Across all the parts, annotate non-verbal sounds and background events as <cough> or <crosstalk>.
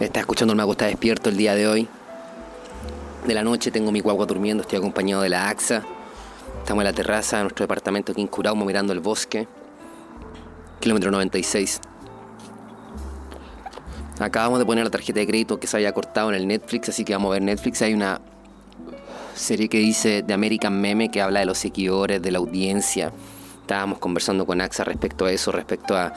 Estás escuchando el Mago está despierto el día de hoy. De la noche tengo mi guagua durmiendo, estoy acompañado de la AXA. Estamos en la terraza de nuestro departamento aquí en Curaumo mirando el bosque. Kilómetro 96. Acabamos de poner la tarjeta de crédito que se había cortado en el Netflix, así que vamos a ver Netflix. Hay una serie que dice de American Meme que habla de los seguidores, de la audiencia. Estábamos conversando con AXA respecto a eso, respecto a,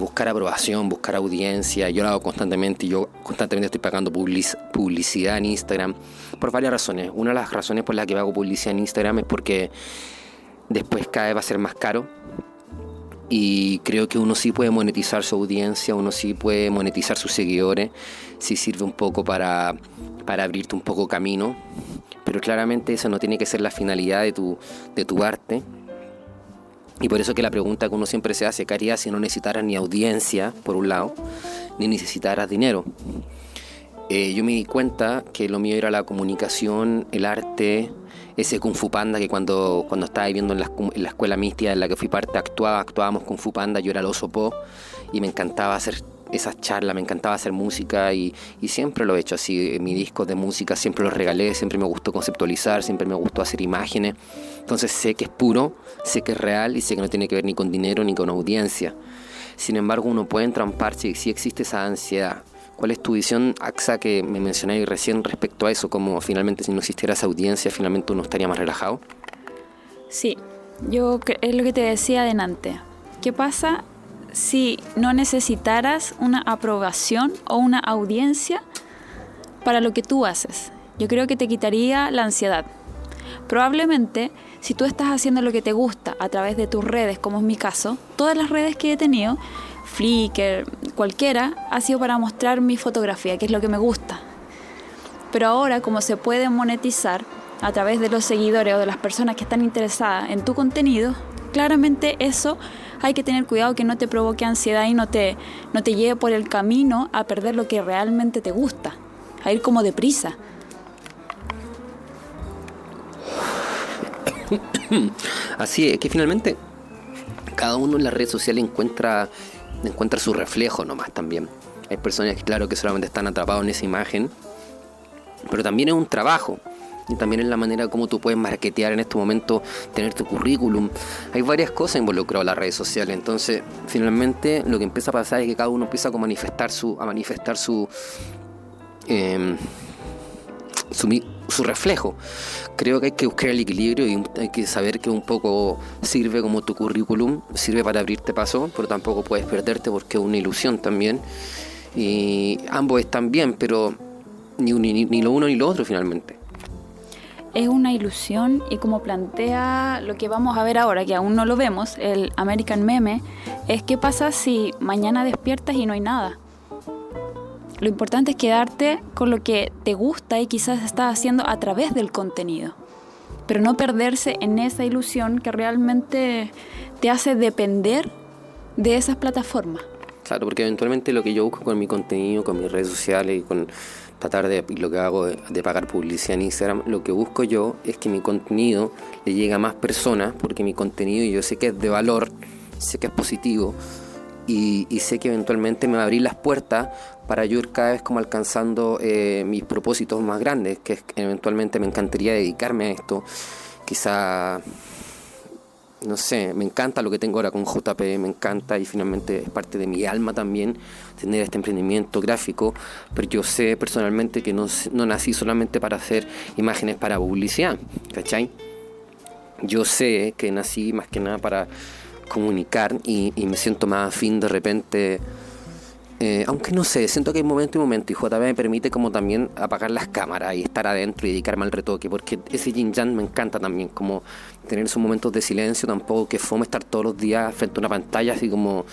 buscar aprobación, buscar audiencia. Yo lo hago constantemente y yo constantemente estoy pagando publicidad en Instagram por varias razones. Una de las razones por las que hago publicidad en Instagram es porque después cada vez va a ser más caro y creo que uno sí puede monetizar su audiencia, uno sí puede monetizar sus seguidores, si sirve un poco para, para abrirte un poco camino, pero claramente esa no tiene que ser la finalidad de tu, de tu arte. Y por eso que la pregunta que uno siempre se hace, ¿qué harías si no necesitaras ni audiencia, por un lado, ni necesitaras dinero? Eh, yo me di cuenta que lo mío era la comunicación, el arte, ese Kung Fu Panda que cuando, cuando estaba viviendo en la, en la escuela mística en la que fui parte actuaba, actuábamos Kung Fu Panda, yo era el oso Po y me encantaba hacer esas charlas, me encantaba hacer música y, y, siempre lo he hecho así. Mi discos de música siempre los regalé, siempre me gustó conceptualizar, siempre me gustó hacer imágenes. Entonces sé que es puro, sé que es real y sé que no tiene que ver ni con dinero ni con audiencia. Sin embargo, uno puede entrampar si, si existe esa ansiedad ¿Cuál es tu visión, AXA, que me mencioné recién respecto a eso? Como finalmente si no existiera esa audiencia, finalmente uno estaría más relajado. Sí, yo es lo que te decía adelante. ¿Qué pasa si no necesitaras una aprobación o una audiencia para lo que tú haces? Yo creo que te quitaría la ansiedad. Probablemente, si tú estás haciendo lo que te gusta a través de tus redes, como es mi caso, todas las redes que he tenido, Flickr, cualquiera, ha sido para mostrar mi fotografía, que es lo que me gusta. Pero ahora, como se puede monetizar a través de los seguidores o de las personas que están interesadas en tu contenido, claramente eso hay que tener cuidado que no te provoque ansiedad y no te, no te lleve por el camino a perder lo que realmente te gusta, a ir como deprisa. <coughs> Así es, que finalmente cada uno en la red social encuentra encuentra su reflejo nomás también. Hay personas claro que solamente están atrapados en esa imagen, pero también es un trabajo. Y también es la manera como tú puedes marketear en este momento, tener tu currículum. Hay varias cosas involucradas en las redes sociales. Entonces, finalmente, lo que empieza a pasar es que cada uno empieza a manifestar su, a manifestar su, eh, su, su reflejo. Creo que hay que buscar el equilibrio y hay que saber que un poco sirve como tu currículum, sirve para abrirte paso, pero tampoco puedes perderte porque es una ilusión también. Y ambos están bien, pero ni, ni, ni lo uno ni lo otro finalmente. Es una ilusión y como plantea lo que vamos a ver ahora, que aún no lo vemos, el American Meme, es qué pasa si mañana despiertas y no hay nada lo importante es quedarte con lo que te gusta y quizás estás haciendo a través del contenido, pero no perderse en esa ilusión que realmente te hace depender de esas plataformas. Claro, porque eventualmente lo que yo busco con mi contenido, con mis redes sociales y con tratar de lo que hago de, pagar publicidad en Instagram, lo que busco yo es que mi contenido le llegue a más personas, porque mi contenido yo sé que es de valor, sé que es positivo, y, sé que eventualmente me va a abrir las puertas para yo ir cada vez como alcanzando eh, mis propósitos más grandes, que eventualmente me encantaría dedicarme a esto. Quizá, no sé, me encanta lo que tengo ahora con JP, me encanta y finalmente es parte de mi alma también tener este emprendimiento gráfico, pero yo sé personalmente que no, no nací solamente para hacer imágenes para publicidad, ¿cachai? Yo sé que nací más que nada para comunicar y, me siento más afín de repente. Eh, aunque no sé, siento que hay momento y momento y JB me permite como también apagar las cámaras y estar adentro y dedicarme al retoque, porque ese yin yang me encanta también, como tener esos momentos de silencio, tampoco que fome estar todos los días frente a una pantalla así como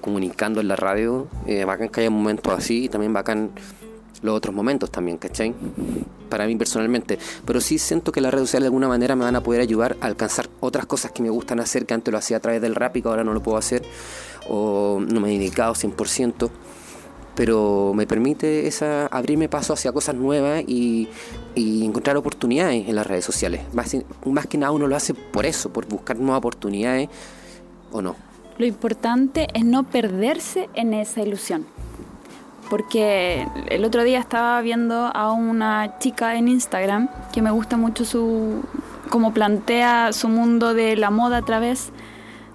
comunicando en la radio, eh, bacán que haya momentos así y también bacán los otros momentos también, ¿cachai? Para mí personalmente. Pero sí siento que las redes sociales de alguna manera me van a poder ayudar a alcanzar otras cosas que me gustan hacer, que antes lo hacía a través del rap y que ahora no lo puedo hacer, o no me he dedicado 100%. Pero me permite esa, abrirme paso hacia cosas nuevas y, encontrar oportunidades en las redes sociales. Más, que nada uno lo hace por eso, por buscar nuevas oportunidades o no. Lo importante es no perderse en esa ilusión porque el otro día estaba viendo a una chica en Instagram que me gusta mucho su cómo plantea su mundo de la moda a través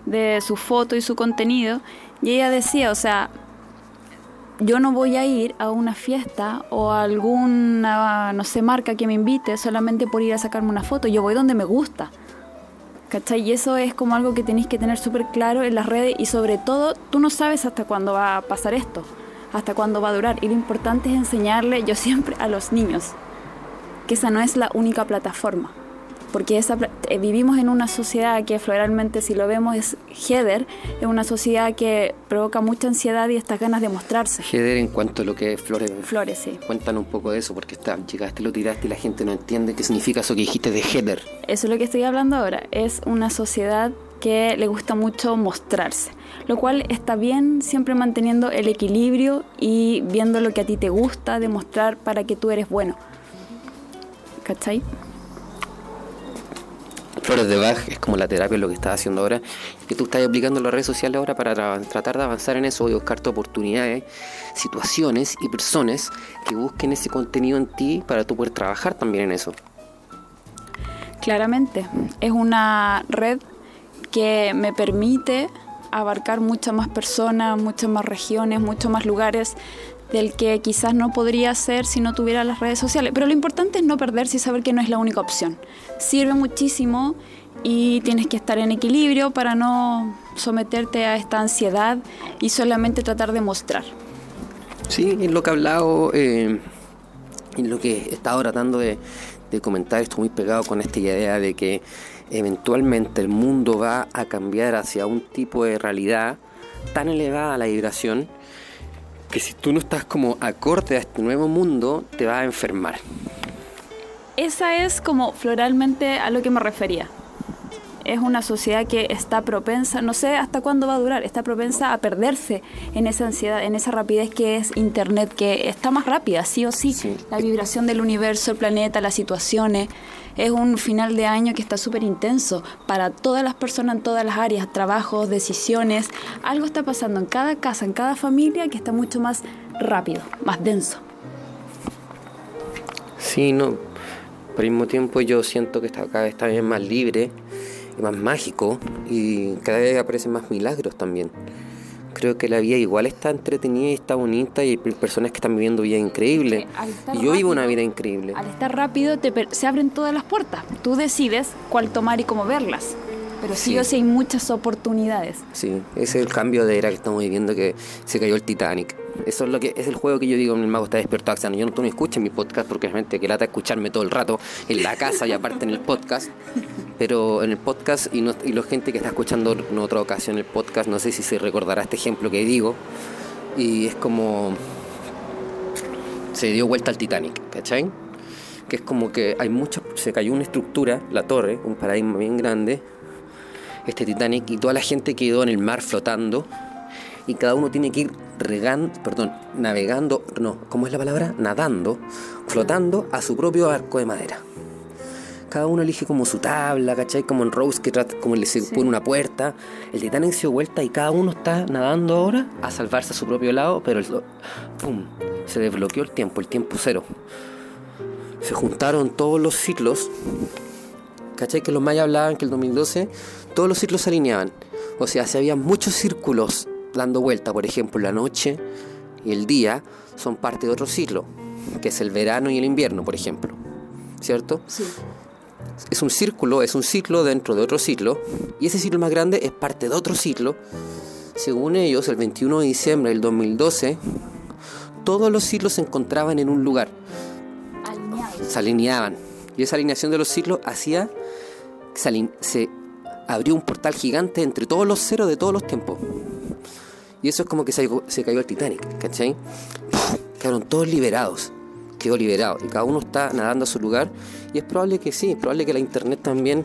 de su foto y su contenido y ella decía, o sea, yo no voy a ir a una fiesta o a alguna, no sé, marca que me invite solamente por ir a sacarme una foto. Yo voy donde me gusta. ¿Cachai? Y eso es como algo que tenéis que tener súper claro en las redes y sobre todo tú no sabes hasta cuándo va a pasar esto hasta cuándo va a durar. Y lo importante es enseñarle, yo siempre, a los niños, que esa no es la única plataforma. Porque esa, eh, vivimos en una sociedad que floralmente, si lo vemos, es Heather, es una sociedad que provoca mucha ansiedad y estas ganas de mostrarse. Heather en cuanto a lo que es flores. Flores, sí. Cuéntanos un poco de eso, porque está, llegaste, lo tiraste y la gente no entiende qué significa eso que dijiste de Heather. Eso es lo que estoy hablando ahora. Es una sociedad que le gusta mucho mostrarse, lo cual está bien siempre manteniendo el equilibrio y viendo lo que a ti te gusta, demostrar para que tú eres bueno. ¿Cachai? Flores de Bach es como la terapia, lo que estás haciendo ahora, que tú estás aplicando las redes sociales ahora para tratar de avanzar en eso y buscarte oportunidades, situaciones y personas que busquen ese contenido en ti para tú poder trabajar también en eso. Claramente, es una red que me permite abarcar muchas más personas, muchas más regiones, muchos más lugares del que quizás no podría ser si no tuviera las redes sociales. Pero lo importante es no perderse y saber que no es la única opción. Sirve muchísimo y tienes que estar en equilibrio para no someterte a esta ansiedad y solamente tratar de mostrar. Sí, es lo que he hablado, eh, en lo que he estado tratando de, de comentar, estoy muy pegado con esta idea de que eventualmente el mundo va a cambiar hacia un tipo de realidad tan elevada a la vibración que si tú no estás como acorde a este nuevo mundo, te va a enfermar. Esa es como floralmente a lo que me refería. Es una sociedad que está propensa, no sé hasta cuándo va a durar, está propensa a perderse en esa ansiedad, en esa rapidez que es Internet, que está más rápida, sí o sí. sí. La vibración del universo, el planeta, las situaciones es un final de año que está súper intenso para todas las personas en todas las áreas, trabajos, decisiones. Algo está pasando en cada casa, en cada familia que está mucho más rápido, más denso. Sí, no. El mismo tiempo yo siento que cada vez está más libre y más mágico y cada vez aparecen más milagros también creo que la vida igual está entretenida y está bonita y hay personas que están viviendo vida increíble. y yo vivo una vida increíble. Al estar rápido te, se abren todas las puertas. Tú decides cuál tomar y cómo verlas. Pero sí, o sí hay muchas oportunidades. Sí, ese es el cambio de era que estamos viviendo que se cayó el Titanic. Eso es lo que es el juego que yo digo, mi mago está despierto Axano. Yo no, tú no escuches mi podcast porque realmente que lata escucharme todo el rato en la casa y aparte en el podcast. Pero en el podcast y, no, y la gente que está escuchando en otra ocasión el podcast, no sé si se recordará este ejemplo que digo. Y es como se dio vuelta al Titanic, ¿cachai? Que es como que hay mucha, se cayó una estructura, la torre, un paradigma bien grande, este Titanic, y toda la gente quedó en el mar flotando y cada uno tiene que ir regando, perdón, navegando, no, ¿cómo es la palabra? Nadando, flotando a su propio arco de madera. Cada uno elige como su tabla, ¿cachai? Como en Rose que trata, como le se pone una puerta. El Titanic se dio vuelta y cada uno está nadando ahora a salvarse a su propio lado, pero el, ¡pum! se desbloqueó el tiempo, el tiempo cero. Se juntaron todos los ciclos, ¿cachai? Que los mayas hablaban que el 2012 todos los ciclos se alineaban. O sea, si había muchos círculos dando vuelta, por ejemplo, la noche y el día son parte de otro ciclo, que es el verano y el invierno, por ejemplo. ¿Cierto? Sí. Es un círculo, es un ciclo dentro de otro ciclo, y ese ciclo más grande es parte de otro ciclo. Según ellos, el 21 de diciembre del 2012, todos los ciclos se encontraban en un lugar. Se alineaban. Y esa alineación de los ciclos hacía se, se abrió un portal gigante entre todos los ceros de todos los tiempos. Y eso es como que se, cayó el Titanic, ¿cachai? Quedaron todos liberados, quedó liberado y cada uno está nadando a su lugar y es probable que sí, es probable que la internet también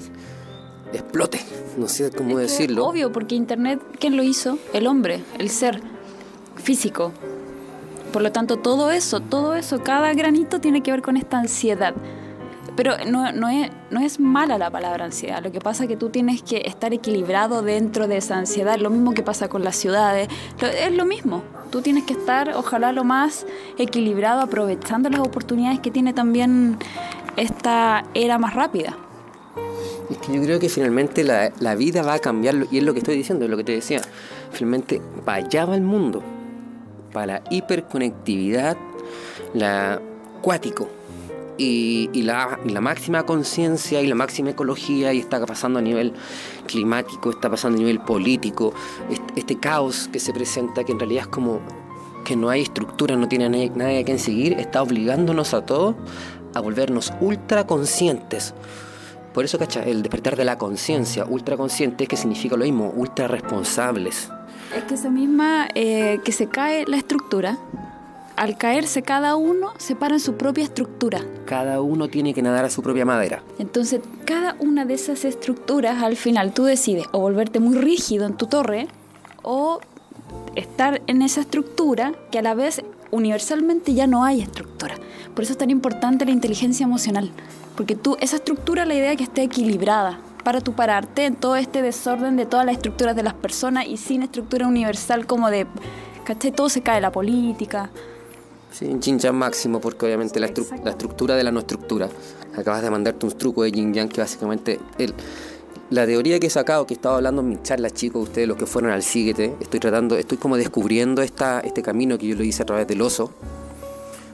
explote, no sé cómo decirlo. Obvio, porque internet, ¿quién lo hizo? El hombre, el ser físico. Por lo tanto, todo eso, todo eso, cada granito tiene que ver con esta ansiedad. Pero no, no, es, no es mala la palabra ansiedad. Lo que pasa es que tú tienes que estar equilibrado dentro de esa ansiedad. Lo mismo que pasa con las ciudades. Es lo mismo. Tú tienes que estar, ojalá, lo más equilibrado, aprovechando las oportunidades que tiene también esta era más rápida. Es que yo creo que finalmente la, la vida va a cambiar, y es lo que estoy diciendo, es lo que te decía. Finalmente, para allá va el mundo, para la hiperconectividad, la cuático y, la, máxima conciencia y la máxima ecología y está pasando a nivel climático, está pasando a nivel político, este, caos que se presenta que en realidad es como que no hay estructura, no tiene nadie, nadie a quien seguir, está obligándonos a todos a volvernos ultra conscientes. Por eso, ¿cacha? El despertar de la conciencia, ultra consciente, que significa lo mismo, ultra responsables. Es que esa misma, eh, que se cae la estructura, al caerse cada uno separa su propia estructura. Cada uno tiene que nadar a su propia madera. Entonces, cada una de esas estructuras, al final tú decides o volverte muy rígido en tu torre o estar en esa estructura que a la vez universalmente ya no hay estructura. Por eso es tan importante la inteligencia emocional, porque tú, esa estructura, la idea es que esté equilibrada para tú pararte en todo este desorden de todas las estructuras de las personas y sin estructura universal como de, ¿cachai? Todo se cae, la política, Sí, yin yang máximo, porque obviamente la, estructura de la no estructura. Acabas de mandarte un truco de yin que básicamente el, la teoría que he sacado, que estaba hablando en mis charlas, chicos, ustedes los que fueron al Síguete, estoy tratando, estoy como descubriendo esta, este camino que yo lo hice a través del oso,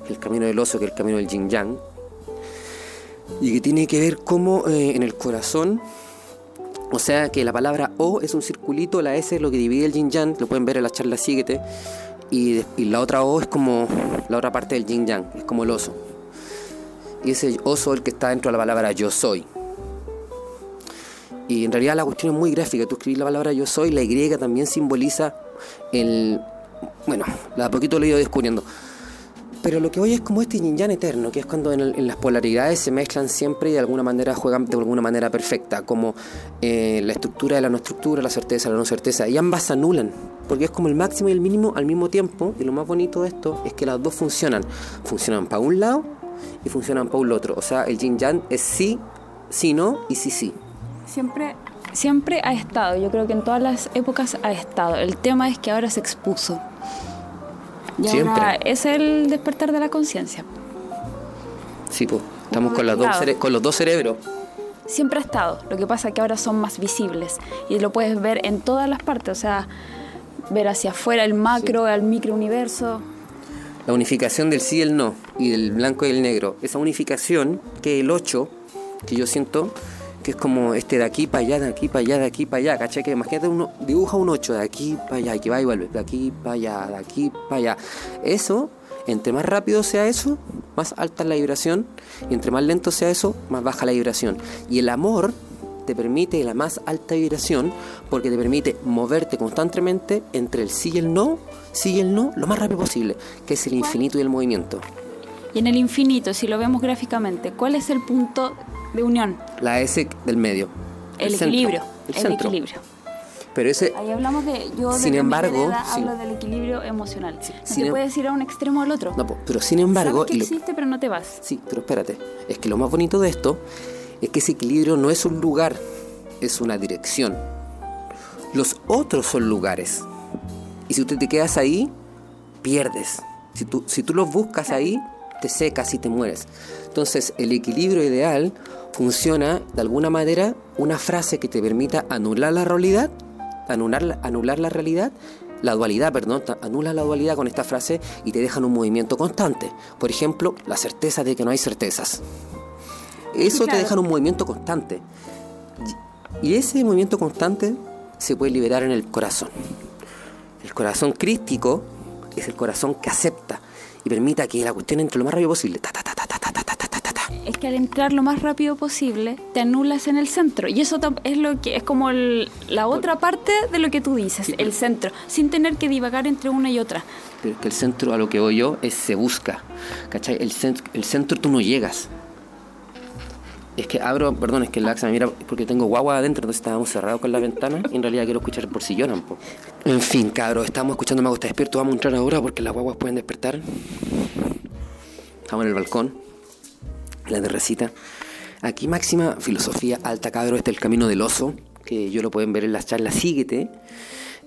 el camino del oso, que es el camino del yin yang, y que tiene que ver cómo eh, en el corazón, o sea que la palabra O es un circulito, la S es lo que divide el yin yang, lo pueden ver en la charla Síguete y, la otra O es como la otra parte del yin yang, es como el oso. Y ese oso es el que está dentro de la palabra yo soy. Y en realidad la cuestión es muy gráfica. Tú escribís la palabra yo soy, la Y también simboliza el. Bueno, la poquito lo he ido descubriendo. Pero lo que voy es como este yin yang eterno, que es cuando en, las polaridades se mezclan siempre y de alguna manera juegan de alguna manera perfecta, como eh, la estructura de la no estructura, la certeza de la no certeza, y ambas anulan, porque es como el máximo y el mínimo al mismo tiempo, y lo más bonito de esto es que las dos funcionan, funcionan para un lado y funcionan para el otro, o sea, el yin yang es sí, sí no y sí sí. Siempre siempre ha estado, yo creo que en todas las épocas ha estado. El tema es que ahora se expuso. Siempre. es el despertar de la conciencia. Sí, pues. Estamos con, las dos con los dos cerebros. Siempre ha estado. Lo que pasa es que ahora son más visibles. Y lo puedes ver en todas las partes. O sea, ver hacia afuera el macro, el microuniverso. La unificación del sí y el no. Y del blanco y el negro. Esa unificación, que el 8, que yo siento que es como este de aquí para allá, de aquí para allá, de aquí para allá, ¿cachai? Que imagínate uno, dibuja un 8 de aquí para allá, y que va y vuelve, de aquí para allá, de aquí para allá. Eso, entre más rápido sea eso, más alta es la vibración, y entre más lento sea eso, más baja la vibración. Y el amor te permite la más alta vibración porque te permite moverte constantemente entre el sí y el no, sí y el no, lo más rápido posible, que es el infinito y el movimiento. Y en el infinito, si lo vemos gráficamente, ¿cuál es el punto de unión. La S del medio. El, equilibrio. el, equilibrio. Pero ese. Ahí hablamos de. Yo sin embargo. hablo del equilibrio emocional. no te em- puedes ir a un extremo al otro. No, pero sin embargo. Sabes que existe, pero no te vas. Sí, pero espérate. Es que lo más bonito de esto es que ese equilibrio no es un lugar, es una dirección. Los otros son lugares. Y si tú te quedas ahí, pierdes. Si tú, si tú los buscas ahí, te secas y te mueres. Entonces, el equilibrio ideal funciona de alguna manera una frase que te permita anular la realidad, anular, anular la realidad, la dualidad, perdón, anula la dualidad con esta frase y te dejan un movimiento constante. Por ejemplo, la certeza de que no hay certezas. Eso te deja un movimiento constante. Y ese movimiento constante se puede liberar en el corazón. El corazón crístico es el corazón que acepta y permita que la cuestión entre lo más rápido posible es que al entrar lo más rápido posible te anulas en el centro y eso es lo que es como la otra parte de lo que tú dices, el centro, sin tener que divagar entre una y otra. Pero es que el centro a lo que voy yo es se busca, ¿cachai? El, centro, el centro tú no llegas. Es que abro, perdón, es que el AXA me mira porque tengo guagua adentro, entonces estábamos cerrados con la ventana y en realidad quiero escuchar por sillón un poco. En fin, cabros, estamos escuchando Me Gusta Despierto, vamos a entrar ahora porque las guaguas pueden despertar. Estamos en el balcón la de recita. Aquí máxima filosofía alta cabro, este es el camino del oso, que yo lo pueden ver en las charlas Síguete.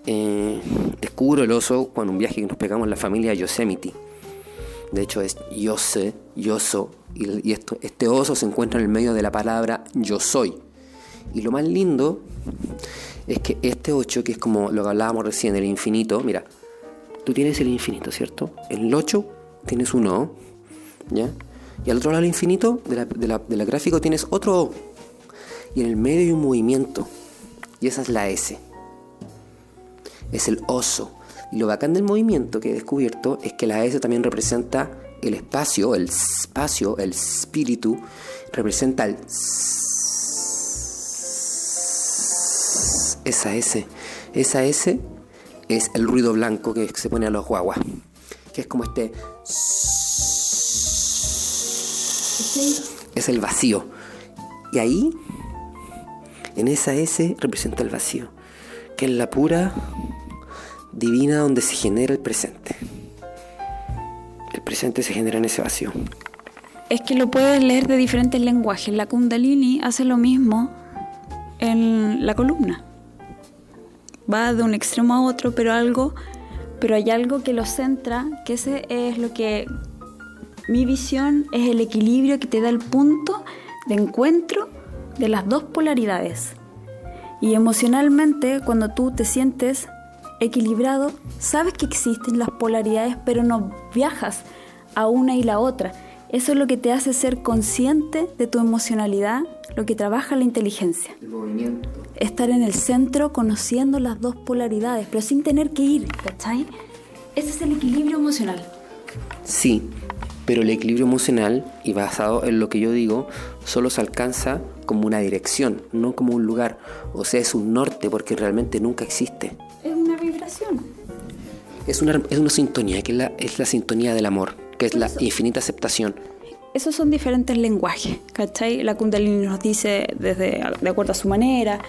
eh, descubro el oso cuando un viaje que nos pegamos en la familia Yosemite. De hecho es yo sé, yo soy. Y, esto, este oso se encuentra en el medio de la palabra yo soy. Y lo más lindo es que este 8, que es como lo que hablábamos recién, el infinito, mira, tú tienes el infinito, ¿cierto? En el 8 tienes un O, ¿ya? Y al otro lado infinito, de la, gráfico, tienes otro O. Y en el medio hay un movimiento. Y esa es la S. Es el oso. Y lo bacán del movimiento que he descubierto es que la S también representa el espacio, el espacio, el espíritu, representa el... Esa S. Esa S es el ruido blanco que se pone a los guaguas. Que es como este... Es el vacío. Y ahí, en esa S, representa el vacío. Que es la pura divina donde se genera el presente. El presente se genera en ese vacío. Es que lo puedes leer de diferentes lenguajes. La kundalini hace lo mismo en la columna. Va de un extremo a otro, pero algo, pero hay algo que lo centra, que ese es lo que mi visión es el equilibrio que te da el punto de encuentro de las dos polaridades. Y emocionalmente, cuando tú te sientes equilibrado, sabes que existen las polaridades, pero no viajas a una y la otra. Eso es lo que te hace ser consciente de tu emocionalidad, lo que trabaja la inteligencia. El movimiento. Estar en el centro conociendo las dos polaridades, pero sin tener que ir, ¿cachai? Ese es el equilibrio emocional. Sí, pero el equilibrio emocional, y basado en lo que yo digo, solo se alcanza como una dirección, no como un lugar. O sea, es un norte porque realmente nunca existe. Es una vibración. Es una, es una sintonía, que es la, es la sintonía del amor, que es la infinita aceptación. Esos son diferentes lenguajes, ¿cachai? La Kundalini nos dice desde, de acuerdo a su manera,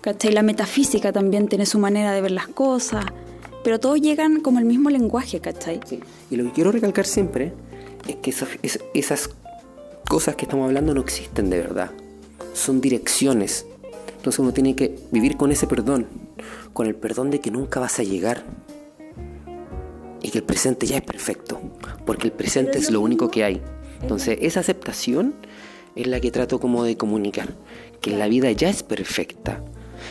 ¿cachai? La metafísica también tiene su manera de ver las cosas, pero todos llegan como el mismo lenguaje, ¿cachai? Sí. Y lo que quiero recalcar siempre es que esas, esas cosas que estamos hablando no existen de verdad, son direcciones. Entonces uno tiene que vivir con ese perdón, con el perdón de que nunca vas a llegar y que el presente ya es perfecto, porque el presente es lo único que hay. Entonces esa aceptación es la que trato como de comunicar, que la vida ya es perfecta.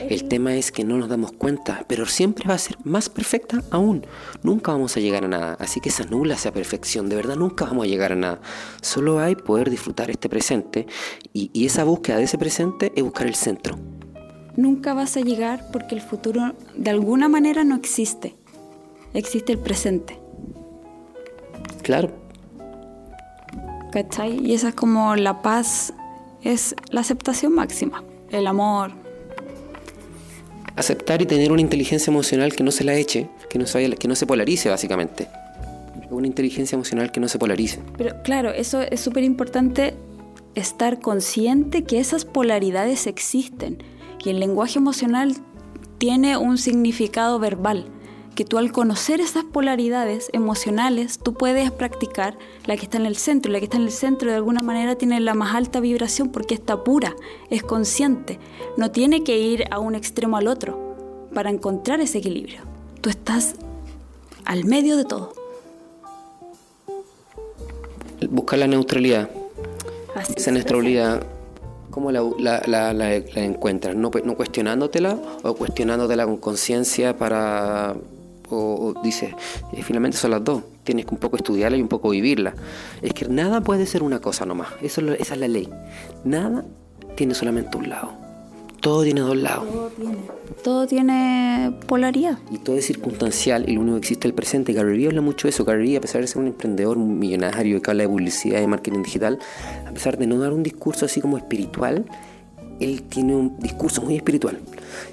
El tema es que no nos damos cuenta, pero siempre va a ser más perfecta aún. Nunca vamos a llegar a nada, así que esa nula esa perfección, de verdad nunca vamos a llegar a nada. Solo hay poder disfrutar este presente y, y esa búsqueda de ese presente es buscar el centro nunca vas a llegar porque el futuro de alguna manera no existe. Existe el presente. Claro. ¿Cachai? Y esa es como la paz, es la aceptación máxima, el amor. Aceptar y tener una inteligencia emocional que no se la eche, que no se, polarice básicamente. Una inteligencia emocional que no se polarice. Pero claro, eso es súper importante estar consciente que esas polaridades existen y el lenguaje emocional tiene un significado verbal, que tú al conocer esas polaridades emocionales, tú puedes practicar la que está en el centro. La que está en el centro de alguna manera tiene la más alta vibración porque está pura, es consciente. No tiene que ir a un extremo al otro para encontrar ese equilibrio. Tú estás al medio de todo. Buscar la neutralidad. Esa neutralidad ¿Cómo la, la, la, encuentras? ¿No, ¿No, cuestionándotela o cuestionándotela con conciencia para... O, dices, eh, finalmente son las dos, tienes que un poco estudiarla y un poco vivirla. Es que nada puede ser una cosa nomás, Eso, esa es la ley. Nada tiene solamente un lado. Todo tiene dos lados. Todo tiene, todo tiene polaridad. Y todo es circunstancial y lo único que existe es el presente. Gary habla mucho de eso. Gary a pesar de ser un emprendedor millonario que habla de publicidad y marketing digital, a pesar de no dar un discurso así como espiritual, él tiene un discurso muy espiritual.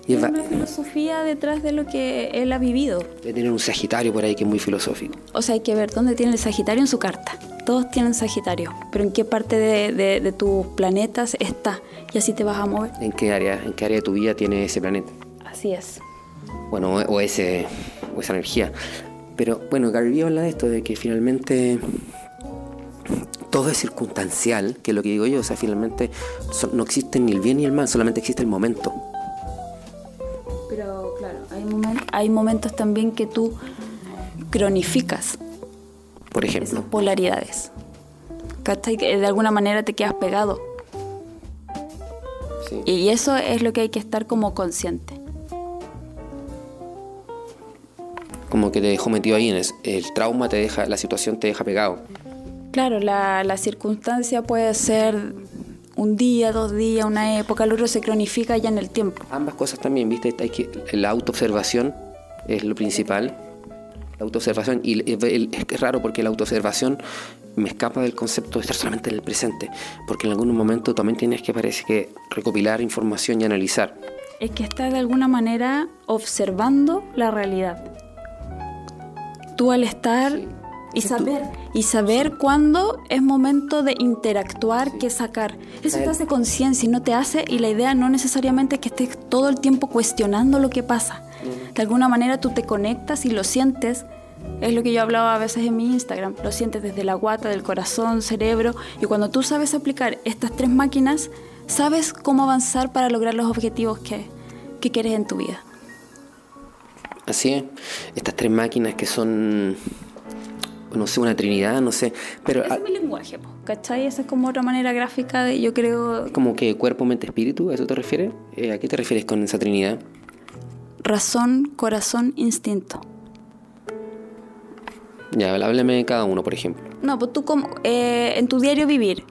Y es una filosofía detrás de lo que él ha vivido. De tener un Sagitario por ahí que es muy filosófico. O sea, hay que ver dónde tiene el Sagitario en su carta. Todos tienen Sagitario, pero en qué parte de, de, tus planetas está. Y así te vas a mover. ¿En qué área, en qué área de tu vida tiene ese planeta? Así es. Bueno, o, ese, o esa energía. Pero bueno, Gary habla de esto, de que finalmente todo es circunstancial, que es lo que digo yo, o sea, finalmente no existe ni el bien ni el mal, solamente existe el momento. Pero claro, Hay, momen- hay momentos también que tú cronificas Por ejemplo. esas polaridades. ¿Cachai? De alguna manera te quedas pegado. Sí. Y eso es lo que hay que estar como consciente. Como que te dejó metido ahí en es- el trauma te deja, la situación te deja pegado. Claro, la, la circunstancia puede ser un día, dos días, una época, el otro se cronifica ya en el tiempo. Ambas cosas también, ¿viste? Hay que, la autoobservación es lo principal. La autoobservación, y el- el- es raro porque la autoobservación me escapa del concepto de estar solamente en el presente, porque en algún momento también tienes que, parece que, recopilar información y analizar. Es que estás de alguna manera observando la realidad. Tú al estar Sí. Y saber y saber cuándo es momento de interactuar, qué sacar. Eso te hace conciencia y no te hace y la idea no necesariamente es que estés todo el tiempo cuestionando lo que pasa. De alguna manera tú te conectas y lo sientes. Es lo que yo hablaba a veces en mi Instagram. Lo sientes desde la guata, del corazón, cerebro. Y cuando tú sabes aplicar estas tres máquinas, sabes cómo avanzar para lograr los objetivos que, que quieres en tu vida. Así es. Estas tres máquinas que son, no sé, una trinidad, no sé, pero Ese es mi lenguaje, po, ¿cachai? Esa es como otra manera gráfica de, yo creo, como que cuerpo, mente, espíritu, ¿a eso te refieres? Eh, ¿A qué te refieres con esa trinidad? razón, corazón, instinto. Ya, háblame de cada uno, por ejemplo. No, pues tú como, eh, en tu diario vivir,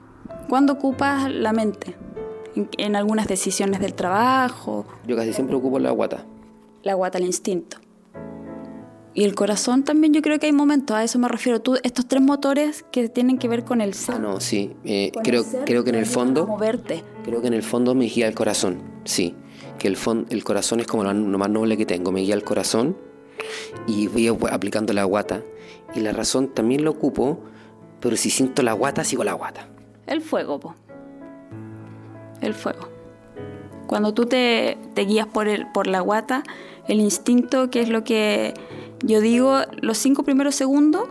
¿cuándo ocupas la mente? En, en algunas decisiones del trabajo, Yo casi siempre ocupo la guata. la guata, el instinto. Y el corazón también yo creo que hay momentos, a eso me refiero. Tú, estos tres motores que tienen que ver con el ser. Ah, no, sí. eh, creo, ser creo que en el fondo, moverte. creo que en el fondo me guía el corazón, sí. Que el, el corazón es como lo, lo más noble que tengo, me guía el corazón y voy ap- aplicando la guata. Y la razón también lo ocupo, pero si siento la guata, sigo la guata. El fuego, po. El fuego. Cuando tú te, te guías por, el, por la guata, el instinto, que es lo que yo digo, los cinco primeros segundos,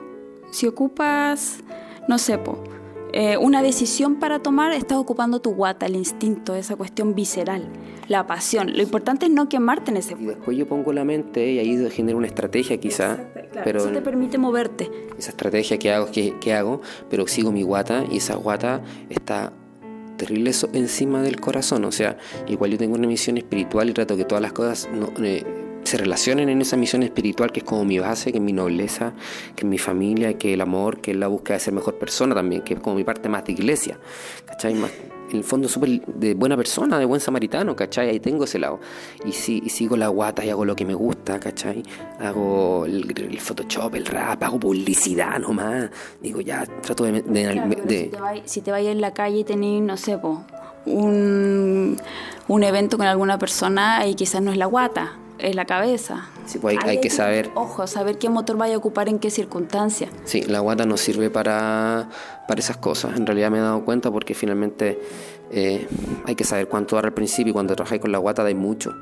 si ocupas, no sé, po, eh, una decisión para tomar, estás ocupando tu guata, el instinto, esa cuestión visceral, la pasión. Lo importante es no quemarte en ese Y después yo pongo la mente y ahí genero una estrategia quizá, pero Eso te permite moverte. esa estrategia que hago, que, que hago, pero sigo mi guata y esa guata está terrible so- encima del corazón. O sea, igual yo tengo una misión espiritual y trato que todas las cosas no, eh, se relacionen en esa misión espiritual que es como mi base, que es mi nobleza, que es mi familia, que es el amor, que es la búsqueda de ser mejor persona también, que es como mi parte más de iglesia. ¿Cachai? Más, en el fondo súper de buena persona, de buen samaritano, ¿cachai? Ahí tengo ese lado. Y, sí, y sigo la guata y hago lo que me gusta, ¿cachai? Hago el, el Photoshop, el rap, hago publicidad nomás. Digo, ya, trato de... de- Claro, de- si te vais si te vais en la calle y tenéis, no sé, po, un, un evento con alguna persona y quizás no es la guata, es la cabeza. Sí, pues hay- Ahí hay que saber. Ojo, saber qué motor vaya a ocupar en qué circunstancia. Sí, la guata no sirve para, para esas cosas. En realidad me he dado cuenta porque finalmente eh, hay que saber cuánto dar al principio y cuando trabajáis con la guata dais mucho.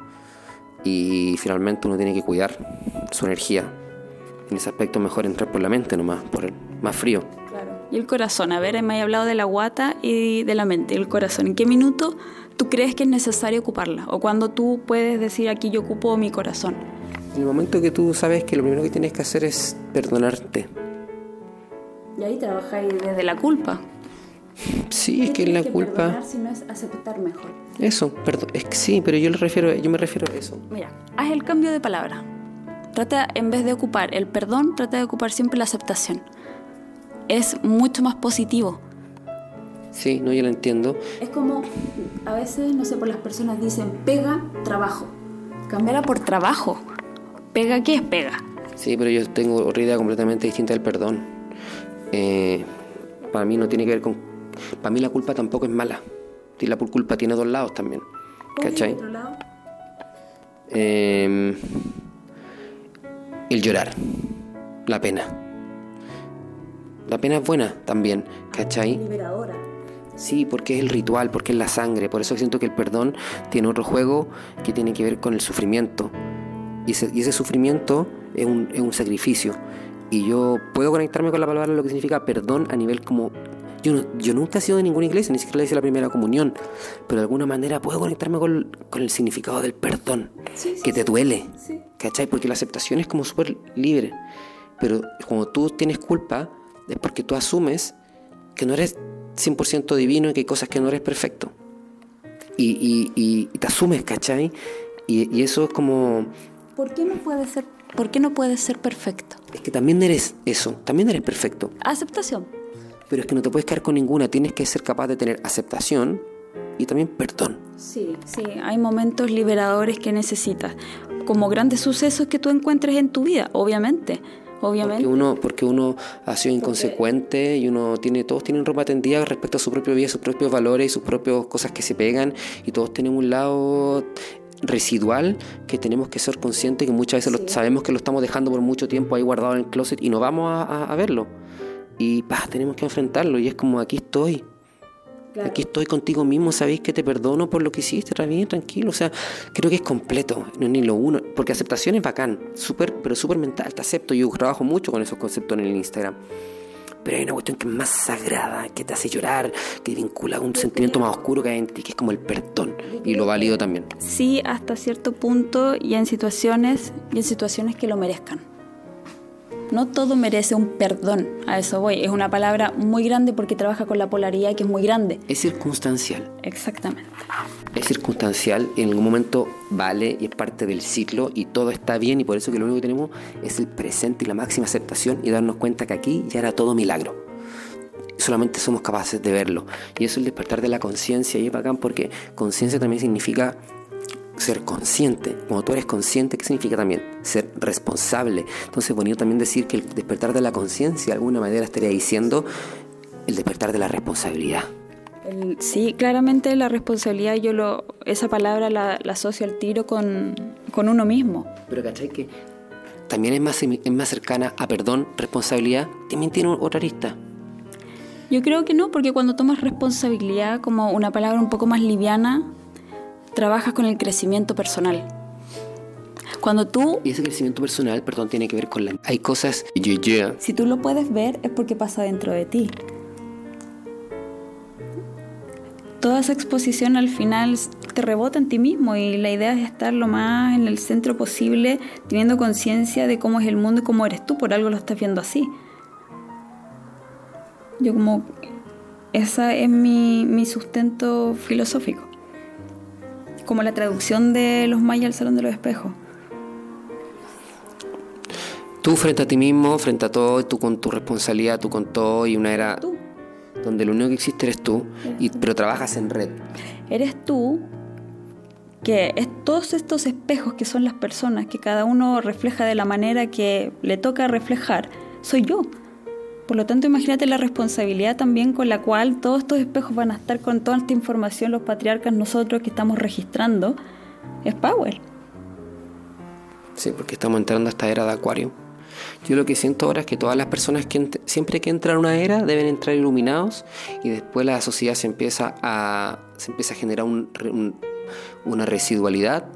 Y finalmente uno tiene que cuidar su energía. En ese aspecto mejor entrar por la mente nomás, por el más frío. Y el corazón, a ver, me he hablado de la guata y de la mente. El corazón, ¿en qué minuto tú crees que es necesario ocuparla? O cuando tú puedes decir aquí yo ocupo mi corazón. En el momento que tú sabes que lo primero que tienes que hacer es perdonarte. Y ahí trabajáis desde la culpa. Sí, es que la culpa... si no es aceptar mejor. Eso, perdón, es que sí, pero yo, le refiero, yo me refiero a eso. Mira, haz el cambio de palabra. Trata, en vez de ocupar el perdón, trata de ocupar siempre la aceptación. Es mucho más positivo. Sí, no, yo lo entiendo. Es como, a veces, no sé, por las personas dicen pega, trabajo. Cámbiala por trabajo. ¿Pega qué es pega? Sí, pero yo tengo otra idea completamente distinta del perdón. Eh, para mí no tiene que ver con... Para mí la culpa tampoco es mala. Y la culpa tiene dos lados también. ¿Cachai? Eh, el llorar. La pena. La pena es buena también. ¿Cachai? Liberadora. Sí, porque es el ritual, porque es la sangre. Por eso siento que el perdón tiene otro juego que tiene que ver con el sufrimiento. Y ese, y ese sufrimiento es un, es un sacrificio. Y yo puedo conectarme con la palabra, lo que significa perdón a nivel como... Yo, no- yo nunca he sido de ninguna iglesia, ni siquiera le hice la primera comunión, pero de alguna manera puedo conectarme con, con el significado del perdón, Sí, sí, que te duele, Sí. ¿cachai? Porque la aceptación es como súper libre. Pero cuando tú tienes culpa, es porque tú asumes que no eres 100% divino y que hay cosas que no eres perfecto. Y, y, te asumes, ¿cachai? Y, y, eso es como... ¿Por qué no puedes ser, por qué no puedes ser perfecto? Es que también eres eso, también eres perfecto. Aceptación. Pero es que no te puedes quedar con ninguna, tienes que ser capaz de tener aceptación y también perdón. Sí, sí, hay momentos liberadores que necesitas, como grandes sucesos que tú encuentres en tu vida, obviamente. Obviamente. Porque uno, porque uno ha sido inconsecuente y uno tiene, todos tienen ropa tendida respecto a su propia vida, sus propios valores y sus propias cosas que se pegan y todos tenemos un lado residual que tenemos que ser conscientes que muchas veces lo, sabemos que lo estamos dejando por mucho tiempo ahí guardado en el closet y no vamos a, a verlo y pa, tenemos que enfrentarlo y es como aquí estoy. Aquí estoy contigo mismo, sabéis que te perdono por lo que hiciste, está bien, tranquilo. O sea, creo que es completo, no es ni lo uno. Porque aceptación es bacán, súper, pero súper mental, te acepto. Yo trabajo mucho con esos conceptos en el Instagram. Pero hay una cuestión que es más sagrada, que te hace llorar, que vincula un sentimiento más oscuro que hay en ti, que es como el perdón. Y lo válido también. Sí, hasta cierto punto y en situaciones, y en situaciones que lo merezcan. No todo merece un perdón, a eso voy. Es una palabra muy grande porque trabaja con la polaridad que es muy grande. Es circunstancial. Exactamente. Es circunstancial, en algún momento vale y es parte del ciclo y todo está bien y por eso que lo único que tenemos es el presente y la máxima aceptación y darnos cuenta que aquí ya era todo milagro solamente somos capaces de verlo. Y eso es el despertar de la conciencia. Y es bacán porque conciencia también significa ser consciente. Cuando tú eres consciente, ¿qué significa también? Ser responsable. Entonces, bonito también decir que el despertar de la conciencia, de alguna manera estaría diciendo el despertar de la responsabilidad. sí, claramente la responsabilidad, yo lo, esa palabra la, asocio al tiro con, con, uno mismo. Pero ¿cachai? Que también es más, es más cercana a perdón, responsabilidad, también tiene otra arista. Yo creo que no, porque cuando tomas responsabilidad como una palabra un poco más liviana, trabajas con el crecimiento personal. Cuando tú... Y ese crecimiento personal, perdón, tiene que ver con la... Hay cosas... Si tú lo puedes ver es porque pasa dentro de ti. Toda esa exposición al final te rebota en ti mismo y la idea es estar lo más en el centro posible, teniendo conciencia de cómo es el mundo y cómo eres tú, por algo lo estás viendo así. Yo como... Esa es mi, mi sustento filosófico como la traducción de los mayas al Salón de los Espejos. Tú frente a ti mismo, frente a todo, tú con tu responsabilidad, tú con todo, y una era donde lo único que existe eres tú, y, pero trabajas en red. Eres tú, que es todos estos espejos que son las personas, que cada uno refleja de la manera que le toca reflejar, soy yo. Por lo tanto, imagínate la responsabilidad también con la cual todos estos espejos van a estar con toda esta información, los patriarcas, nosotros que estamos registrando, es Power. Sí, porque estamos entrando a esta era de Acuario. Yo lo que siento ahora es que todas las personas que siempre que entran a una era deben entrar iluminados y después la sociedad se empieza a, se empieza a generar una residualidad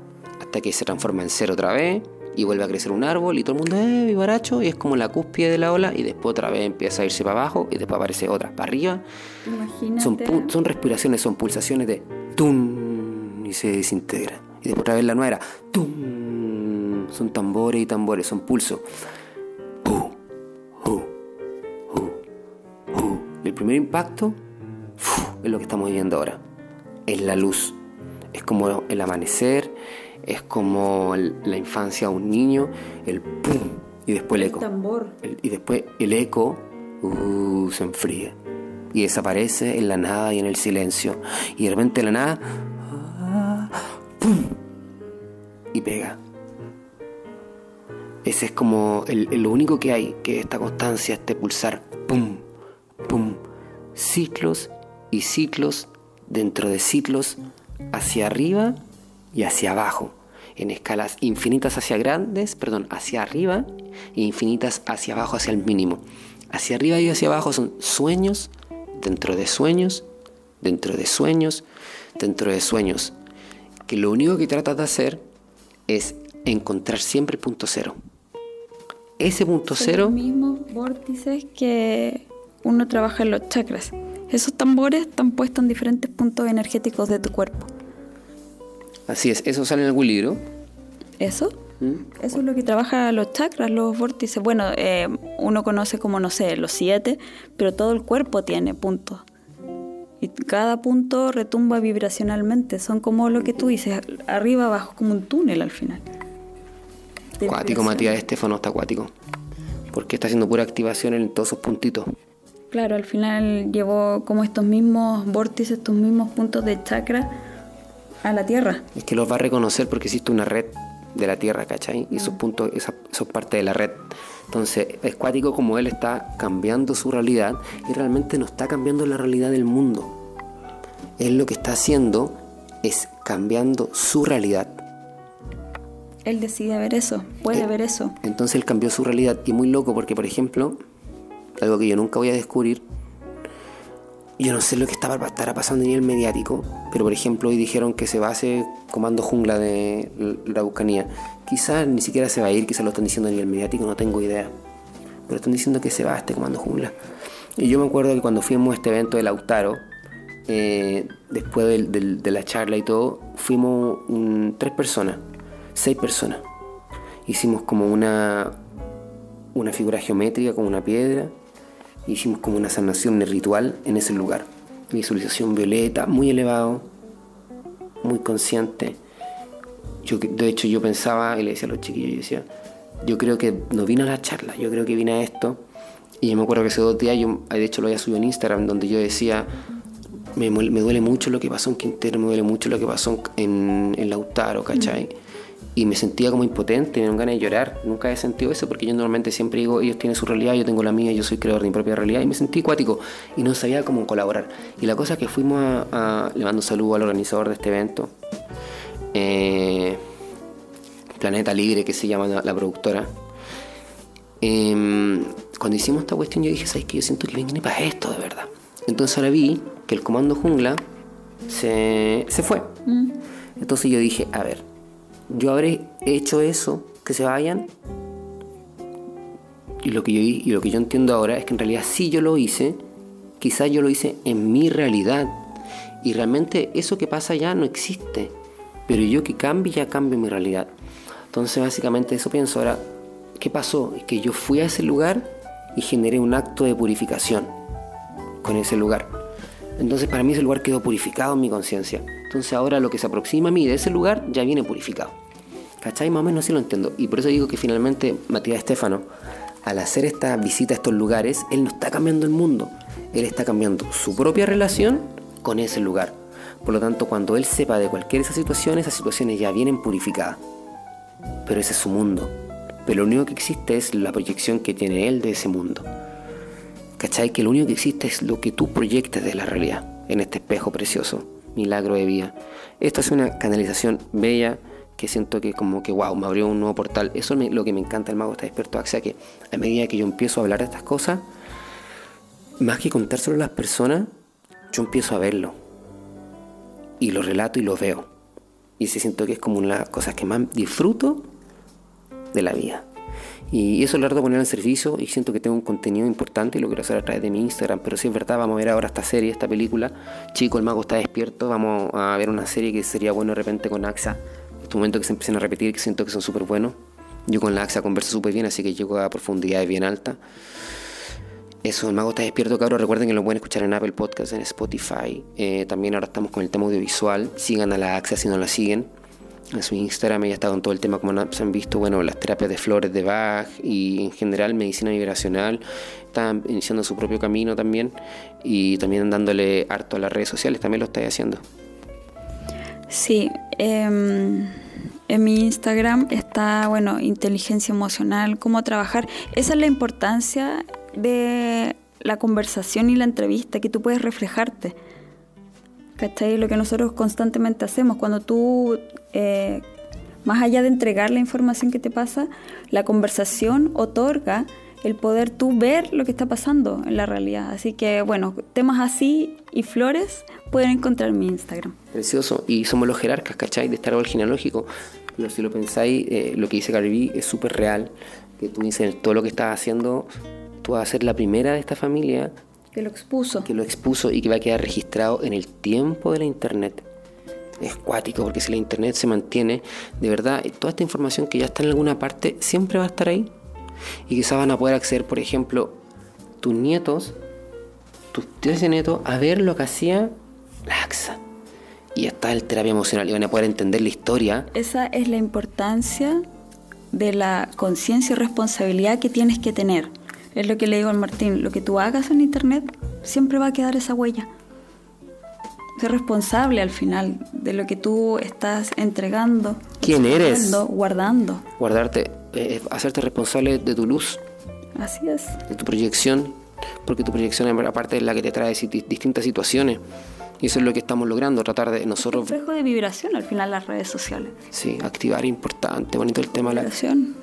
hasta que se transforma en cero otra vez y vuelve a crecer un árbol y todo el mundo, eh, vivaracho, y es como la cúspide de la ola y después otra vez empieza a irse para abajo y después aparece otra para arriba. Son, son respiraciones, son pulsaciones de tum y se desintegra. Y después otra vez la nueva era tum. Son tambores y tambores, son pulsos. el primer impacto es lo que estamos viviendo ahora. Es la luz. Es como el amanecer, es como la infancia a un niño, el pum, y después el, eco. y después el eco uh, se enfría y desaparece en la nada y en el silencio. Y de repente la nada, ¡pum! y pega. Ese es como el, lo único que hay, que esta constancia, este pulsar, ¡pum! ¡pum! Ciclos y ciclos dentro de ciclos hacia arriba y hacia abajo en escalas infinitas hacia grandes, perdón, hacia arriba e infinitas hacia abajo, hacia el mínimo. Hacia arriba y hacia abajo son sueños, dentro de sueños, dentro de sueños, dentro de sueños. Que lo único que tratas de hacer es encontrar siempre el punto cero. Ese punto cero. Los mismos vórtices que uno trabaja en los chakras. Esos tambores están puestos en diferentes puntos energéticos de tu cuerpo. Así es, ¿eso sale en algún libro? ¿Eso? ¿Mm? Eso es lo que trabaja los chakras, los vórtices. Bueno, eh, uno conoce como, no sé, los siete, pero todo el cuerpo tiene puntos. Y cada punto retumba vibracionalmente. Son como lo que tú dices, arriba, abajo, como un túnel al final. Acuático, Matías Estefano está acuático. Porque está haciendo pura activación en todos esos puntitos. Claro, al final llevó como estos mismos vórtices, estos mismos puntos de chakra a la Tierra. Es que los va a reconocer porque existe una red de la Tierra, ¿cachai? Y esos puntos, esa, parte de la red. Entonces, es cuático como él está cambiando su realidad y realmente no está cambiando la realidad del mundo. Él lo que está haciendo es cambiando su realidad. Él decide ver eso, puede eh, ver eso. Entonces él cambió su realidad y muy loco porque, por ejemplo, algo que yo nunca voy a descubrir, yo no sé lo que estaba, pasando en el mediático, pero por ejemplo hoy dijeron que se va a hacer comando jungla de la Buscanía. Quizás ni siquiera se va a ir, quizás lo están diciendo en el mediático, no tengo idea. Pero están diciendo que se va a este comando jungla. Y yo me acuerdo que cuando fuimos a este evento de Lautaro, eh, después de la charla y todo, fuimos tres personas, seis personas. Hicimos como una, una figura geométrica, como una piedra, hicimos como una sanación ritual en ese lugar. Visualización violeta, muy elevado, muy consciente. De hecho, yo pensaba y le decía a los chiquillos, yo decía, yo creo que no vine a la charla, yo creo que vine a esto. Y yo me acuerdo que hace dos días, yo de hecho lo había subido en Instagram, donde yo decía, me, duele mucho lo que pasó en Quintero, me duele mucho lo que pasó en, en Lautaro, ¿cachai? Y me sentía como impotente, me dan ganas de llorar. Nunca he sentido eso porque yo normalmente siempre digo, ellos tienen su realidad, yo tengo la mía, yo soy creador de mi propia realidad y me sentí acuático y no sabía cómo colaborar. Y la cosa es que fuimos a, le mando saludo al organizador de este evento, eh, Planeta Libre, que se llama la, productora. Em, cuando hicimos esta cuestión yo dije, ¿sabes qué? Yo siento que viene para esto de verdad. Entonces ahora vi que el comando jungla se, se fue. Mm. Entonces yo dije, a ver, yo habré hecho eso, que se vayan. Y lo que yo, y lo que yo entiendo ahora es que en realidad sí yo lo hice, quizás yo lo hice en mi realidad. Y realmente eso que pasa ya no existe. Pero yo que cambie, ya cambio mi realidad. Entonces básicamente eso pienso ahora. ¿Qué pasó? Es que yo fui a ese lugar y generé un acto de purificación con ese lugar. Entonces para mí ese lugar quedó purificado en mi conciencia. Entonces ahora lo que se aproxima a mí de ese lugar ya viene purificado. ¿Cachai? Más o menos así lo entiendo. Y por eso digo que finalmente Matías Estefano, al hacer esta visita a estos lugares, él no está cambiando el mundo. Él está cambiando su propia relación con ese lugar. Por lo tanto, cuando él sepa de cualquiera de esas situaciones, esas situaciones ya vienen purificadas. Pero ese es su mundo. Pero lo único que existe es la proyección que tiene él de ese mundo. ¿Cachai? Que lo único que existe es lo que tú proyectes de la realidad en este espejo precioso milagro de vida. Esta es una canalización bella que siento que como que wow, me abrió un nuevo portal. Eso es lo que me encanta el mago está despierto. O sea que a medida que yo empiezo a hablar de estas cosas, más que contárselo a las personas, yo empiezo a verlo. Y lo relato y lo veo. Y se siento que es como una de las cosas que más disfruto de la vida. Y eso lo trato de poner en servicio y siento que tengo un contenido importante y lo quiero hacer a través de mi Instagram. Pero si es verdad, vamos a ver ahora esta serie, esta película. Chico, el mago está despierto. Vamos a ver una serie que sería bueno de repente con AXA. Este momento que se empiecen a repetir, que siento que son súper buenos. Yo con la AXA converso súper bien, así que llego a profundidades bien altas. Eso, el mago está despierto, cabros. Recuerden que lo pueden escuchar en Apple Podcasts, en Spotify. Eh, también ahora estamos con el tema audiovisual. Sigan a la AXA si no la siguen en su Instagram ella está con todo el tema, como se han visto, bueno, las terapias de flores de Bach y en general medicina vibracional. Está iniciando su propio camino también y también dándole harto a las redes sociales, también lo está haciendo. Sí, em, en mi Instagram está, bueno, inteligencia emocional, cómo trabajar. Esa es la importancia de la conversación y la entrevista, que tú puedes reflejarte. ¿Cachai? Lo que nosotros constantemente hacemos. Cuando tú, eh, más allá de entregar la información que te pasa, la conversación otorga el poder tú ver lo que está pasando en la realidad. Así que, bueno, temas así y flores pueden encontrar en mi Instagram. Precioso. Y somos los jerarcas, ¿cachai? De estar árbol genealógico. Pero si lo pensáis, eh, lo que dice Caribí es súper real. Que tú dices, todo lo que estás haciendo, tú vas a ser la primera de esta familia que lo expuso. Que lo expuso y que va a quedar registrado en el tiempo de la internet. Es cuático, porque si la internet se mantiene, de verdad, toda esta información que ya está en alguna parte siempre va a estar ahí. Y quizás van a poder acceder, por ejemplo, tus nietos, tus tíos y nietos, a ver lo que hacía la AXA. Y está el terapia emocional y van a poder entender la historia. Esa es la importancia de la conciencia y responsabilidad que tienes que tener. Es lo que le digo al Martín, lo que tú hagas en internet siempre va a quedar esa huella. Ser responsable al final de lo que tú estás entregando. ¿Quién eres? Guardando. Guardarte, eh, hacerte responsable de tu luz. Así es. De tu proyección, porque tu proyección aparte es la que te trae distintas situaciones. Y eso es lo que estamos logrando, tratar de nosotros... Un reflejo de vibración al final las redes sociales. Sí, activar importante, bonito el tema. La vibración.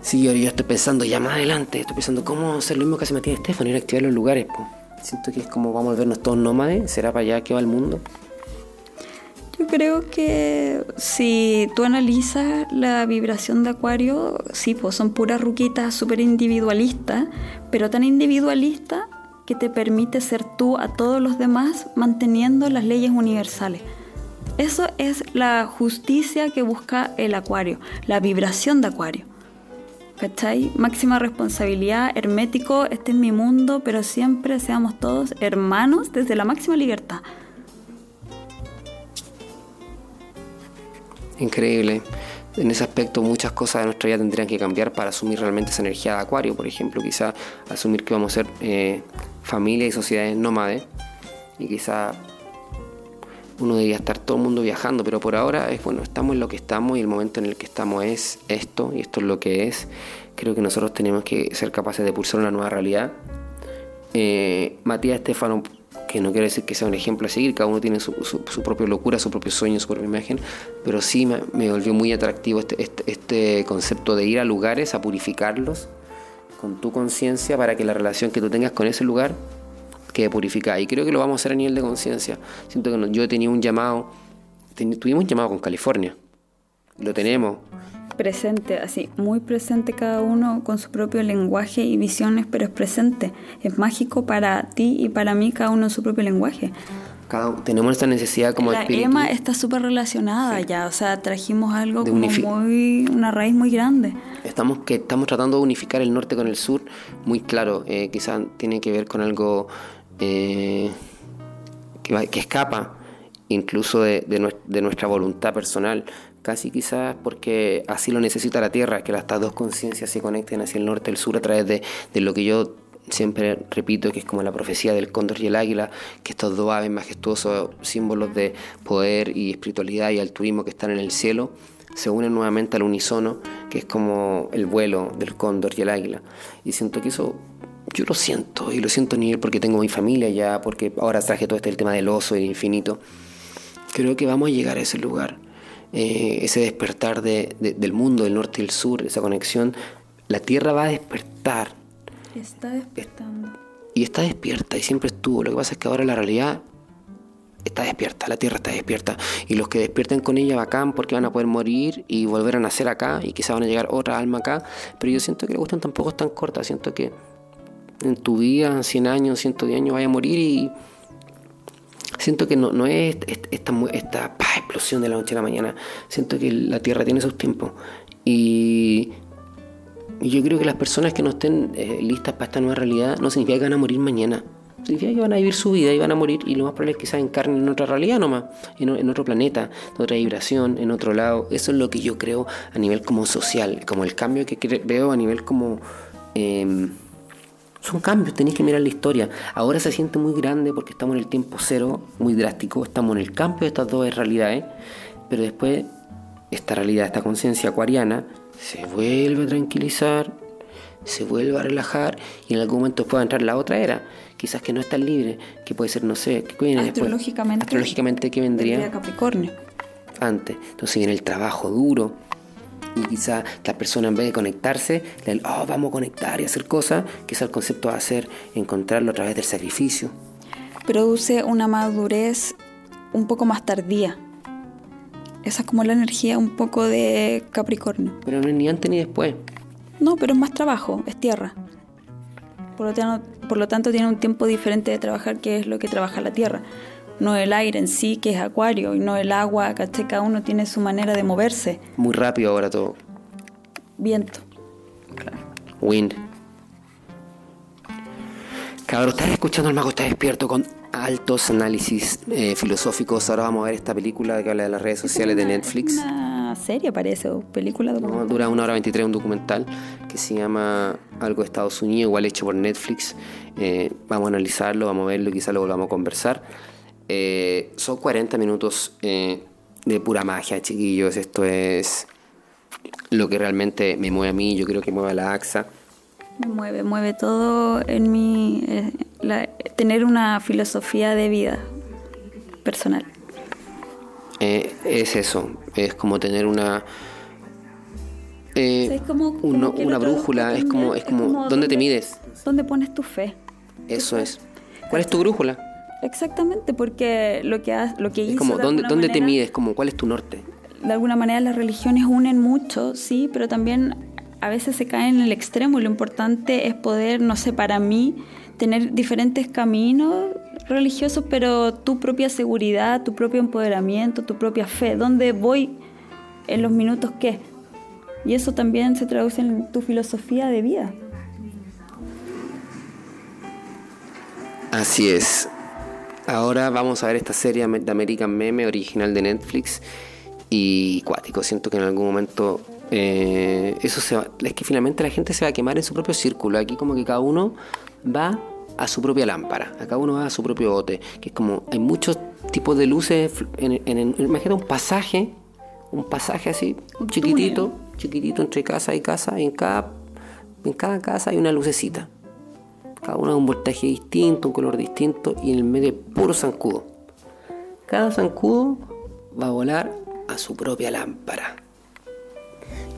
Sí, yo, yo estoy pensando ya más adelante, estoy pensando cómo hacer lo mismo que hace Matías Estefan, ir a activar los lugares. Siento que es como vamos a vernos todos nómades, ¿será para allá que va el mundo? Yo creo que si tú analizas la vibración de Acuario, sí, pues son puras ruquitas súper individualistas, pero tan individualistas que te permite ser tú a todos los demás manteniendo las leyes universales. Eso es la justicia que busca el acuario, la vibración de acuario. ¿Cachai? Máxima responsabilidad, hermético, este es mi mundo, pero siempre seamos todos hermanos desde la máxima libertad. Increíble en ese aspecto muchas cosas de nuestra vida tendrían que cambiar para asumir realmente esa energía de acuario, por ejemplo, quizá asumir que vamos a ser eh, familia y sociedades nómades y quizá uno debería estar todo el mundo viajando, pero por ahora es bueno, estamos en lo que estamos y el momento en el que estamos es esto y esto es lo que es. Creo que nosotros tenemos que ser capaces de pulsar una nueva realidad. Eh, Matías Estefano que no quiero decir que sea un ejemplo a seguir, cada uno tiene su, propia locura, su propio sueño, su propia imagen, pero sí me, volvió muy atractivo este, este, este, concepto de ir a lugares, a purificarlos con tu conciencia para que la relación que tú tengas con ese lugar quede purificada. Y creo que lo vamos a hacer a nivel de conciencia. Siento que yo tenía un llamado, tuvimos un llamado con California, lo tenemos presente, así, muy presente cada uno con su propio lenguaje y visiones, pero es presente, es mágico para ti y para mí, cada uno en su propio lenguaje. Cada, tenemos esta necesidad como la EMA está súper relacionada ya, o sea, trajimos algo como muy, una raíz muy grande. Estamos, que estamos tratando de unificar el norte con el sur, muy claro, eh, quizás tiene que ver con algo eh, que, escapa incluso de, nuestra voluntad personal, casi quizás porque así lo necesita la Tierra, que estas dos conciencias se conecten hacia el norte y el sur a través de, lo que yo siempre repito, que es como la profecía del cóndor y el águila, que estos dos aves majestuosos, símbolos de poder y espiritualidad y altruismo que están en el cielo, se unen nuevamente al unísono, que es como el vuelo del cóndor y el águila. Y siento que eso yo lo siento, y lo siento a nivel porque tengo mi familia ya, porque ahora traje todo este el tema del oso y el infinito. Creo que vamos a llegar a ese lugar. Eh, ese despertar del mundo, del norte y el sur, esa conexión, la Tierra va a despertar. Está despertando. Y está despierta y siempre estuvo. Lo que pasa es que ahora la realidad está despierta, la Tierra está despierta. Y los que despierten con ella bacán porque van a poder morir y volver a nacer acá y quizá van a llegar otra alma acá. Pero yo siento que la cuestión tampoco es tan corta. Siento que en tu vida, 100 años, 110 años, vaya a morir y Siento que no, no es esta, esta, explosión de la noche a la mañana. Siento que la Tierra tiene sus tiempos. Y, yo creo que las personas que no estén eh, listas para esta nueva realidad no significa que van a morir mañana. Significa que van a vivir su vida y van a morir. Y lo más probable es que se encarnen en otra realidad nomás, en, en otro planeta, en otra vibración, en otro lado. Eso es lo que yo creo a nivel como social, como el cambio que veo a nivel como... Eh, son cambios, tenéis que mirar la historia. Ahora se siente muy grande porque estamos en el tiempo cero, muy drástico, estamos en el cambio de estas dos realidades, pero después esta realidad, esta conciencia acuariana, se vuelve a tranquilizar, se vuelve a relajar y en algún momento puede entrar la otra era, quizás que no es tan libre, que puede ser, no sé, que viene astrológicamente, astrológicamente que vendría Capricornio. Antes, entonces viene el trabajo duro, y quizá la persona en vez de conectarse, le, oh, vamos a conectar y hacer cosas, quizá el concepto va a ser encontrarlo a través del sacrificio. Produce una madurez un poco más tardía. Esa es como la energía un poco de Capricornio. Pero no es ni antes ni después. No, pero es más trabajo, es tierra. Por lo, tanto, por lo tanto, tiene un tiempo diferente de trabajar que es lo que trabaja la tierra. No el aire en sí, que es acuario, y no el agua, ¿cachai? Cada uno tiene su manera de moverse. Muy rápido ahora todo. Viento. Wind. Cabrón, estás escuchando el mago está despierto con altos análisis eh, filosóficos. Ahora vamos a ver esta película que habla de las redes sociales de Netflix. Una serie parece, o película No, dura una hora 23, un documental que se llama Algo de Estados Unidos, igual hecho por Netflix. Eh, vamos a analizarlo, vamos a verlo y quizás lo volvamos a conversar. Eh, son 40 minutos eh, de pura magia, chiquillos. Esto es lo que realmente me mueve a mí, yo creo que mueve a la AXA. Me mueve, mueve todo en mí, eh, la- tener una filosofía de vida personal. Eh, es eso, es como tener una... eh, Es como- uno- una brújula, es como, es es como, como ¿dónde dónde- te mides? ¿Dónde pones tu fe? Eso es. ¿Cuál es tu brújula? Exactamente, porque lo que, ha- lo que Es hizo como, ¿dónde, te mides? Como, ¿Cuál es tu norte? de alguna manera las religiones unen mucho, sí, pero también a veces se caen en el extremo y lo importante es poder, no sé, para mí, tener diferentes caminos religiosos, pero tu propia seguridad, tu propio empoderamiento, tu propia fe, ¿dónde voy en los minutos qué? Y eso también se traduce en tu filosofía de vida. Así es. Ahora vamos a ver esta serie de American Meme original de Netflix y cuático. Siento que en algún momento eh, eso se va. Es que finalmente la gente se va a quemar en su propio círculo. Aquí como que cada uno va a su propia lámpara. A cada uno va a su propio bote. Que es como hay muchos tipos de luces. En, en- en- imagínate un pasaje, un pasaje así, Un chiquitito, chiquitito entre casa y casa. Y en cada, en cada casa hay una lucecita. Cada uno es un voltaje distinto, un color distinto y en el medio puro zancudo. Cada zancudo va a volar a su propia lámpara.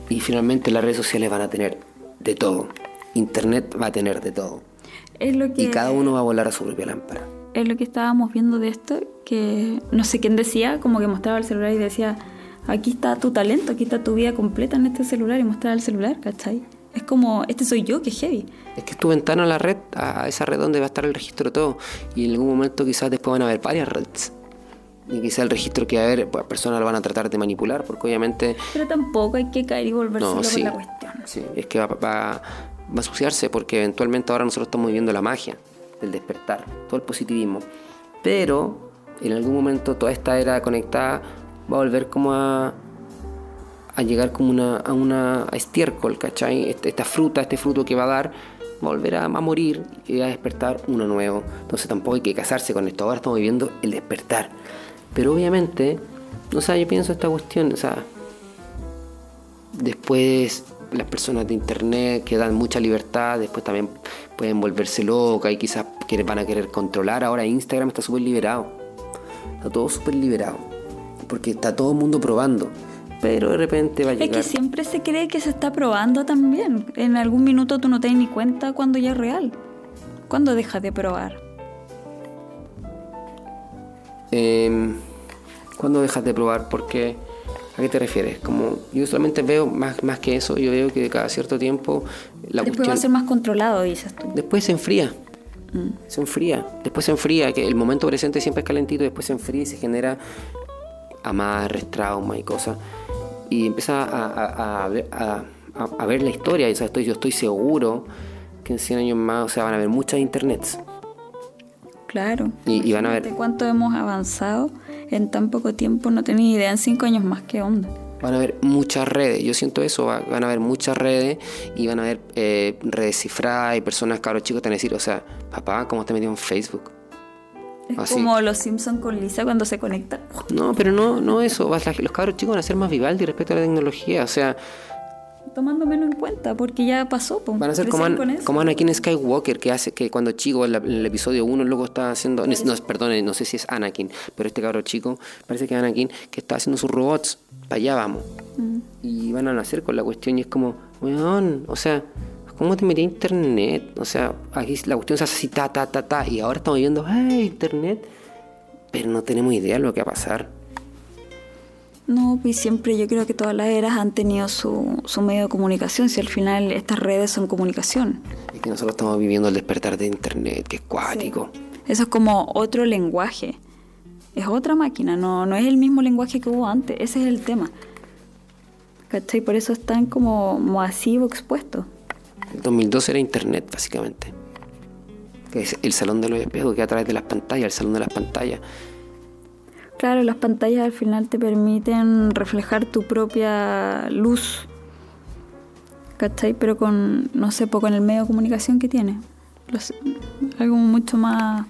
Y finalmente las redes sociales van a tener de todo. Internet va a tener de todo. Es lo que Y cada uno va a volar a su propia lámpara. es lo que estábamos viendo de esto, que no sé quién decía, como que mostraba el celular y decía, aquí está tu talento, aquí está tu vida completa en este celular y mostraba el celular, ¿cachai? Es como, este soy yo, que heavy. Es que es tu ventana a la red, a esa red donde va a estar el registro de todo. Y en algún momento quizás después van a haber varias redes. Y quizás el registro que va a haber, pues, personas lo van a tratar de manipular, porque obviamente Pero tampoco hay que caer y volverse No, sí, la cuestión. sí, es que va, va- va a asociarse porque eventualmente ahora nosotros estamos viviendo la magia del despertar, todo el positivismo. Pero en algún momento toda esta era conectada va a volver como a, a llegar como una, a una estiércol, ¿cachai? Este- Esta fruta, este fruto que va a dar, va a a, morir y a despertar uno nuevo. Entonces tampoco hay que casarse con esto. Ahora estamos viviendo el despertar. Pero obviamente, no sé, yo pienso esta cuestión, o sea, Después las personas de internet que dan mucha libertad, después también pueden volverse locas y quizás van a querer controlar. Ahora Instagram está súper liberado. Está todo súper liberado. Porque está todo el mundo probando. Pero de repente va a Es llegar. que siempre se cree que se está probando también. En algún minuto tú no te das ni cuenta cuando ya es real. ¿Cuándo dejas de probar? Eh, ¿Cuándo dejas de probar? Porque ¿a qué te refieres? Como yo solamente veo más, más que eso, yo veo que cada cierto tiempo la Después va cuestión a ser más controlado, dices tú. después se enfría. Se enfría. Después se enfría, que el momento presente siempre es calentito, después se enfría y se genera amarres, traumas y cosas. Y empieza a, a- a ver, a- la historia. Y, o sea, estoy, yo estoy seguro que en 100 años más o sea, van a haber muchas internets. Claro. Y- y van a ver- cuánto hemos avanzado en tan poco tiempo. No tenía idea en cinco años más que onda. Van a haber muchas redes, yo siento eso, va- van a haber muchas redes y van a haber eh, redes cifradas y personas, cabros chicos, te van a decir, o sea, papá, ¿cómo te metido en Facebook? Es Así. como los Simpsons con Lisa cuando se conectan. No, pero no, no eso, los cabros chicos van a ser más Vivaldi respecto a la tecnología, o sea, Tomando menos en cuenta, porque ya pasó. po. van a ser como, An- como Anakin Skywalker, que hace que cuando chico, en, la- en el episodio 1, luego está haciendo, no, no, perdón, no sé si es Anakin, pero este cabro chico, parece que es Anakin, que está haciendo sus robots, para allá vamos. Y van a nacer con la cuestión y es como, weón, o sea, ¿cómo te metí a internet? O sea, aquí la cuestión se hace así, ta, ta, ta, ta, y ahora estamos viendo, ¡ay, internet! Pero no tenemos idea de lo que va a pasar. No, pues siempre yo creo que todas las eras han tenido su, su medio de comunicación, si al final estas redes son comunicación. Es que nosotros estamos viviendo el despertar de internet, que es cuático. Eso es como otro lenguaje. Es otra máquina, no, no es el mismo lenguaje que hubo antes, ese es el tema. ¿Cachai? Por eso están como masivo expuestos. En 2012 era Internet, básicamente. Que es el salón de los espejos, que a través de las pantallas, el salón de las pantallas. Claro, las pantallas al final te permiten reflejar tu propia luz. ¿Cachai? Pero con, no sé, con el medio de comunicación que tiene. algo mucho más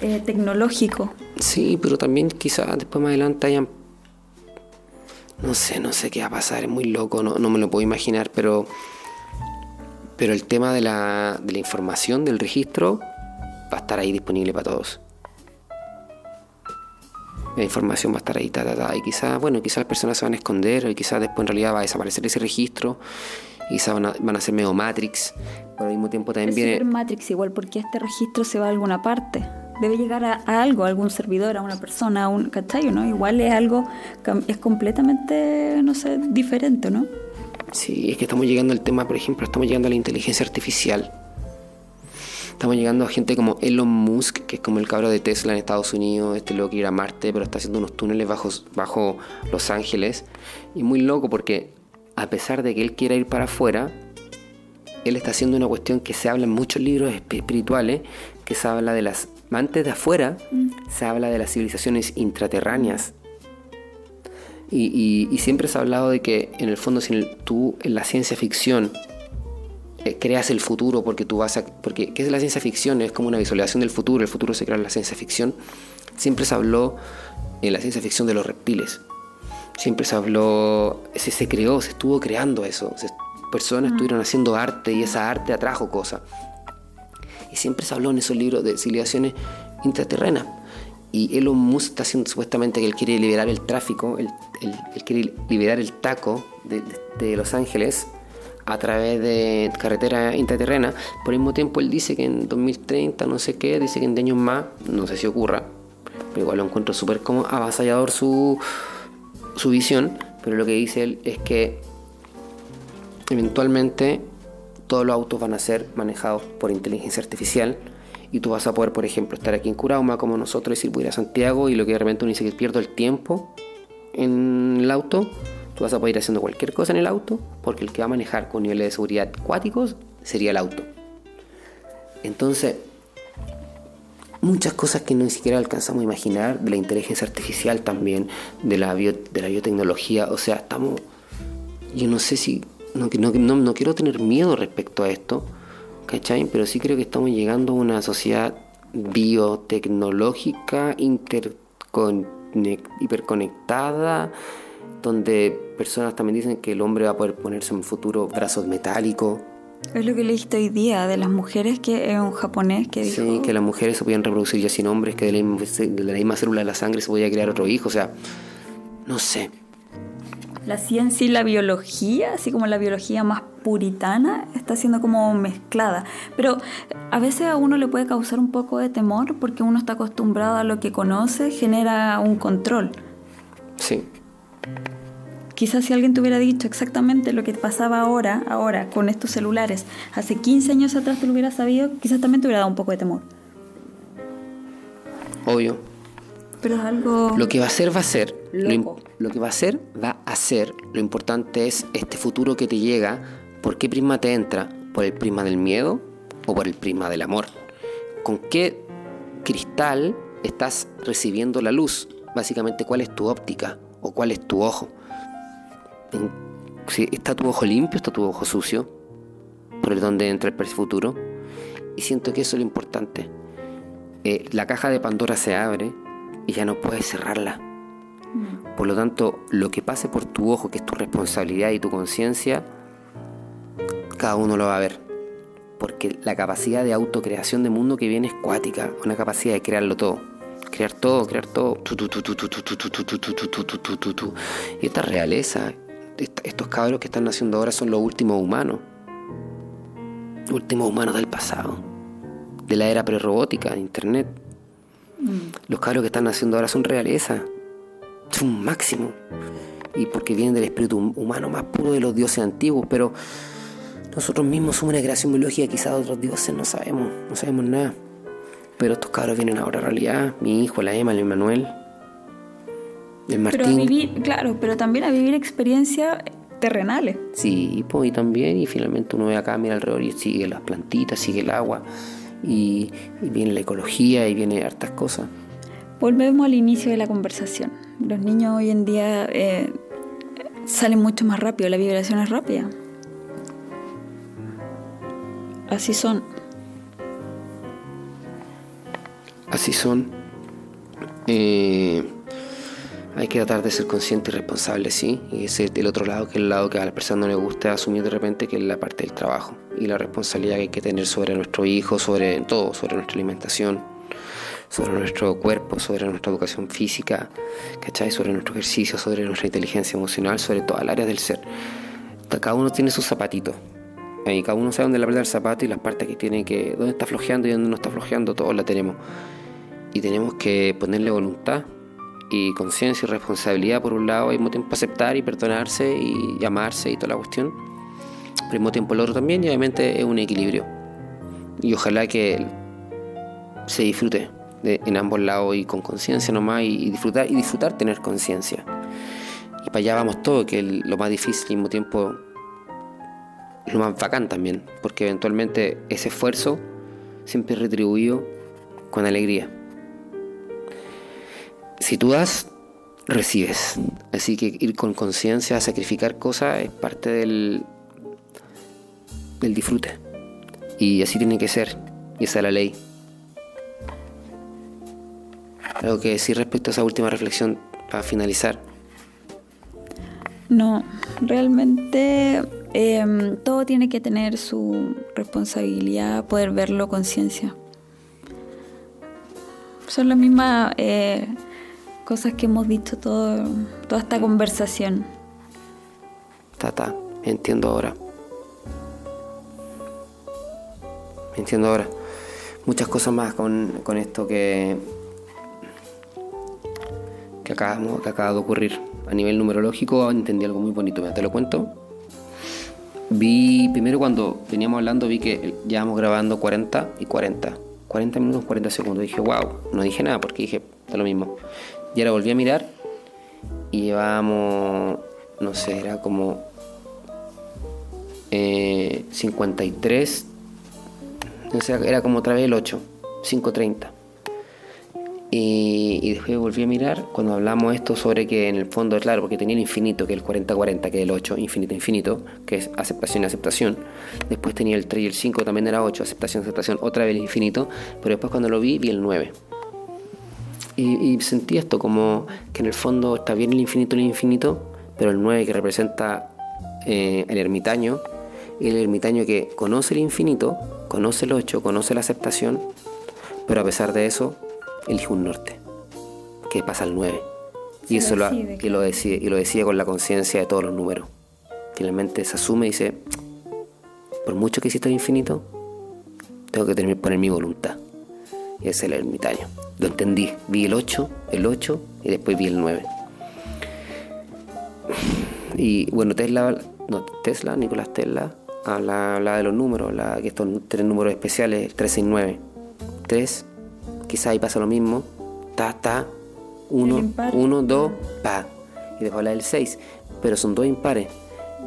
eh, tecnológico. Sí, pero también quizás después más adelante hayan no sé, no sé qué va a pasar, es muy loco, no, me lo puedo imaginar, pero, pero el tema de la, de la información del registro va a estar ahí disponible para todos. La información va a estar ahí, ta, ta, ta, y quizás, bueno, quizás las personas se van a esconder, y quizás después en realidad va a desaparecer ese registro, y quizás van a, van a ser medio Matrix, pero al mismo tiempo también viene... Matrix igual, porque este registro se va a alguna parte debe llegar a, algo, a algún servidor, a una persona, a un ¿cachai? ¿no? Igual es algo, es completamente, no sé, diferente, ¿no? Sí, es que estamos llegando al tema, por ejemplo, estamos llegando a la inteligencia artificial. Estamos llegando a gente como Elon Musk, que es como el cabro de Tesla en Estados Unidos, este loco que ir a Marte, pero está haciendo unos túneles bajo, bajo Los Ángeles. Y muy loco porque a pesar de que él quiera ir para afuera, él está haciendo una cuestión que se habla en muchos libros espirituales, que se habla de las antes de afuera mm. se habla de las civilizaciones intraterráneas. Y, siempre se ha hablado de que en el fondo si tú en la ciencia ficción eh, creas el futuro porque tú vas a... Porque, ¿qué es la ciencia ficción? Es como una visualización del futuro, el futuro se crea en la ciencia ficción. Siempre se habló en la ciencia ficción de los reptiles. Siempre se habló, se, se creó, se estuvo creando eso. personas mm. estuvieron haciendo arte y esa arte atrajo cosas. Y siempre se habló en esos libros de civilizaciones intraterrenas. Y Elon Musk está haciendo supuestamente que él quiere liberar el tráfico, él, quiere liberar el taco de, Los Ángeles a través de carretera intraterrena. Por el mismo tiempo él dice que en 2030, no sé qué, dice que en años más, no sé si ocurra, pero igual lo encuentro súper como avasallador su, su visión, pero lo que dice él es que eventualmente todos los autos van a ser manejados por inteligencia artificial y tú vas a poder, por ejemplo, estar aquí en Curauma como nosotros, decir voy a ir a Santiago y lo que de repente uno dice que pierdo el tiempo en el auto, tú vas a poder ir haciendo cualquier cosa en el auto porque el que va a manejar con niveles de seguridad acuáticos sería el auto. Entonces, muchas cosas que ni siquiera alcanzamos a imaginar, de la inteligencia artificial también, de la, de la biotecnología, o sea, estamos, yo no sé si no, no, no, quiero tener miedo respecto a esto, ¿cachai? Pero sí creo que estamos llegando a una sociedad biotecnológica, hiperconectada, donde personas también dicen que el hombre va a poder ponerse en el futuro brazos metálicos. Es lo que leíste hoy día de las mujeres, que es un japonés que dijo... Sí, que las mujeres se podían reproducir ya sin hombres, que de la, de la misma célula de la sangre se podía crear otro hijo, o sea, no sé la ciencia y la biología, así como la biología más puritana, está siendo como mezclada. Pero a veces a uno le puede causar un poco de temor porque uno está acostumbrado a lo que conoce, genera un control. Sí. Quizás si alguien te hubiera dicho exactamente lo que pasaba ahora, ahora, con estos celulares, hace 15 años atrás te lo hubiera sabido, quizás también te hubiera dado un poco de temor. Obvio. Pero es algo... Lo que va a ser, va a ser. Lo, que va a ser, va a ser. Lo importante es este futuro que te llega. ¿Por qué prisma te entra? ¿Por el prisma del miedo o por el prisma del amor? ¿Con qué cristal estás recibiendo la luz? Básicamente, ¿cuál es tu óptica o cuál es tu ojo? ¿Está tu ojo limpio o está tu ojo sucio? ¿Por el donde entra el futuro? Y siento que eso es lo importante. Eh, la caja de Pandora se abre y ya no puedes cerrarla. Mm. Por lo tanto, lo que pase por tu ojo, que es tu responsabilidad y tu conciencia, cada uno lo va a ver. Porque la capacidad de autocreación de mundo que viene es cuática, una capacidad de crearlo todo. Crear todo, crear todo. Y esta realeza, estos cabros que están naciendo ahora son los últimos humanos. Últimos humanos del pasado. De la era prerrobótica, de internet. Mm. Los cabros que están naciendo ahora son realeza, son máximo. Y porque vienen del espíritu humano más puro de los dioses antiguos, pero nosotros mismos somos una creación biológica, quizás otros dioses no sabemos, no sabemos nada. Pero estos cabros vienen ahora a realidad. Mi hijo, la Emma, el Manuel, el Martín. Pero a vivir, claro, pero también a vivir experiencias terrenales. Sí, pues y también, y finalmente uno ve acá, mira alrededor y sigue las plantitas, sigue el agua, y, y viene la ecología, y viene hartas cosas. Volvemos al inicio de la conversación. Los niños hoy en día eh, salen mucho más rápido, la vibración es rápida. Así son. Así son. Eh, hay que tratar de ser consciente y responsable, sí. Y ese es el otro lado, que es el lado que a la persona no le gusta asumir de repente, que es la parte del trabajo y la responsabilidad que hay que tener sobre nuestro hijo, sobre todo, sobre nuestra alimentación, sobre nuestro cuerpo, sobre nuestra educación física, ¿cachai? Sobre nuestro ejercicio, sobre nuestra inteligencia emocional, sobre todas las áreas del ser. Cada uno tiene sus zapatitos. Y cada uno sabe dónde le aprieta el zapato y las partes que tiene que. dónde está flojeando y dónde no está flojeando, todos la tenemos. Y tenemos que ponerle voluntad y conciencia y responsabilidad por un lado, al mismo tiempo aceptar y perdonarse y llamarse y toda la cuestión. Pero al mismo tiempo el otro también y obviamente es un equilibrio. Y ojalá que se disfrute en ambos lados y con conciencia nomás y, y, disfrutar y disfrutar tener conciencia. Y para allá vamos todo, que es lo más difícil y al mismo tiempo lo más bacán también, porque eventualmente ese esfuerzo siempre es retribuido con alegría. Si tú das, recibes. Así que ir con conciencia a sacrificar cosas es parte del, del disfrute. Y así tiene que ser. Y esa es la ley. Algo que decir respecto a esa última reflexión para finalizar. No, realmente eh, todo tiene que tener su responsabilidad, poder verlo con ciencia. Son las mismas eh, cosas que hemos dicho todo, toda esta conversación. Tata, entiendo ahora. Entiendo ahora. Muchas cosas más con, con esto que, que, acabamos, que acaba de ocurrir. A nivel numerológico entendí algo muy bonito. Te lo cuento. Vi, primero cuando veníamos hablando, vi que llevamos grabando 40 y 40. 40 minutos, 40 segundos. Dije, wow, no dije nada porque dije, está lo mismo. Y ahora volví a mirar y llevábamos, no sé, era como eh, 53, o sea, era como otra vez el 8, 5.30. Y, y, después volví a mirar cuando hablamos esto sobre que en el fondo, claro, porque tenía el infinito, que es el 40-40, que es el 8, infinito, infinito, que es aceptación aceptación. Después tenía el 3 y el 5, también era 8, aceptación, aceptación, otra vez el infinito. Pero después cuando lo vi, vi el 9. Y, y sentí esto como que en el fondo está bien el infinito, el infinito, pero el 9 que representa eh, el ermitaño, y el ermitaño que conoce el infinito, conoce el 8, conoce la aceptación, pero a pesar de eso, elige un norte, que pasa al 9. Y eso lo, decide, y lo, decide, y lo decide con la conciencia de todos los números. Finalmente se asume y dice, por mucho que exista el infinito, tengo que tener, poner mi voluntad. Y ese es el ermitaño. Lo entendí. Vi el 8, el 8 y después vi el 9. Y bueno, Tesla, no, Tesla, Nicolás Tesla, habla, habla de los números, la, que estos tres números especiales, 369. 3, quizá ahí pasa lo mismo. Ta, ta, 1, 1, 2, pa. Y después habla del 6. Pero son dos impares.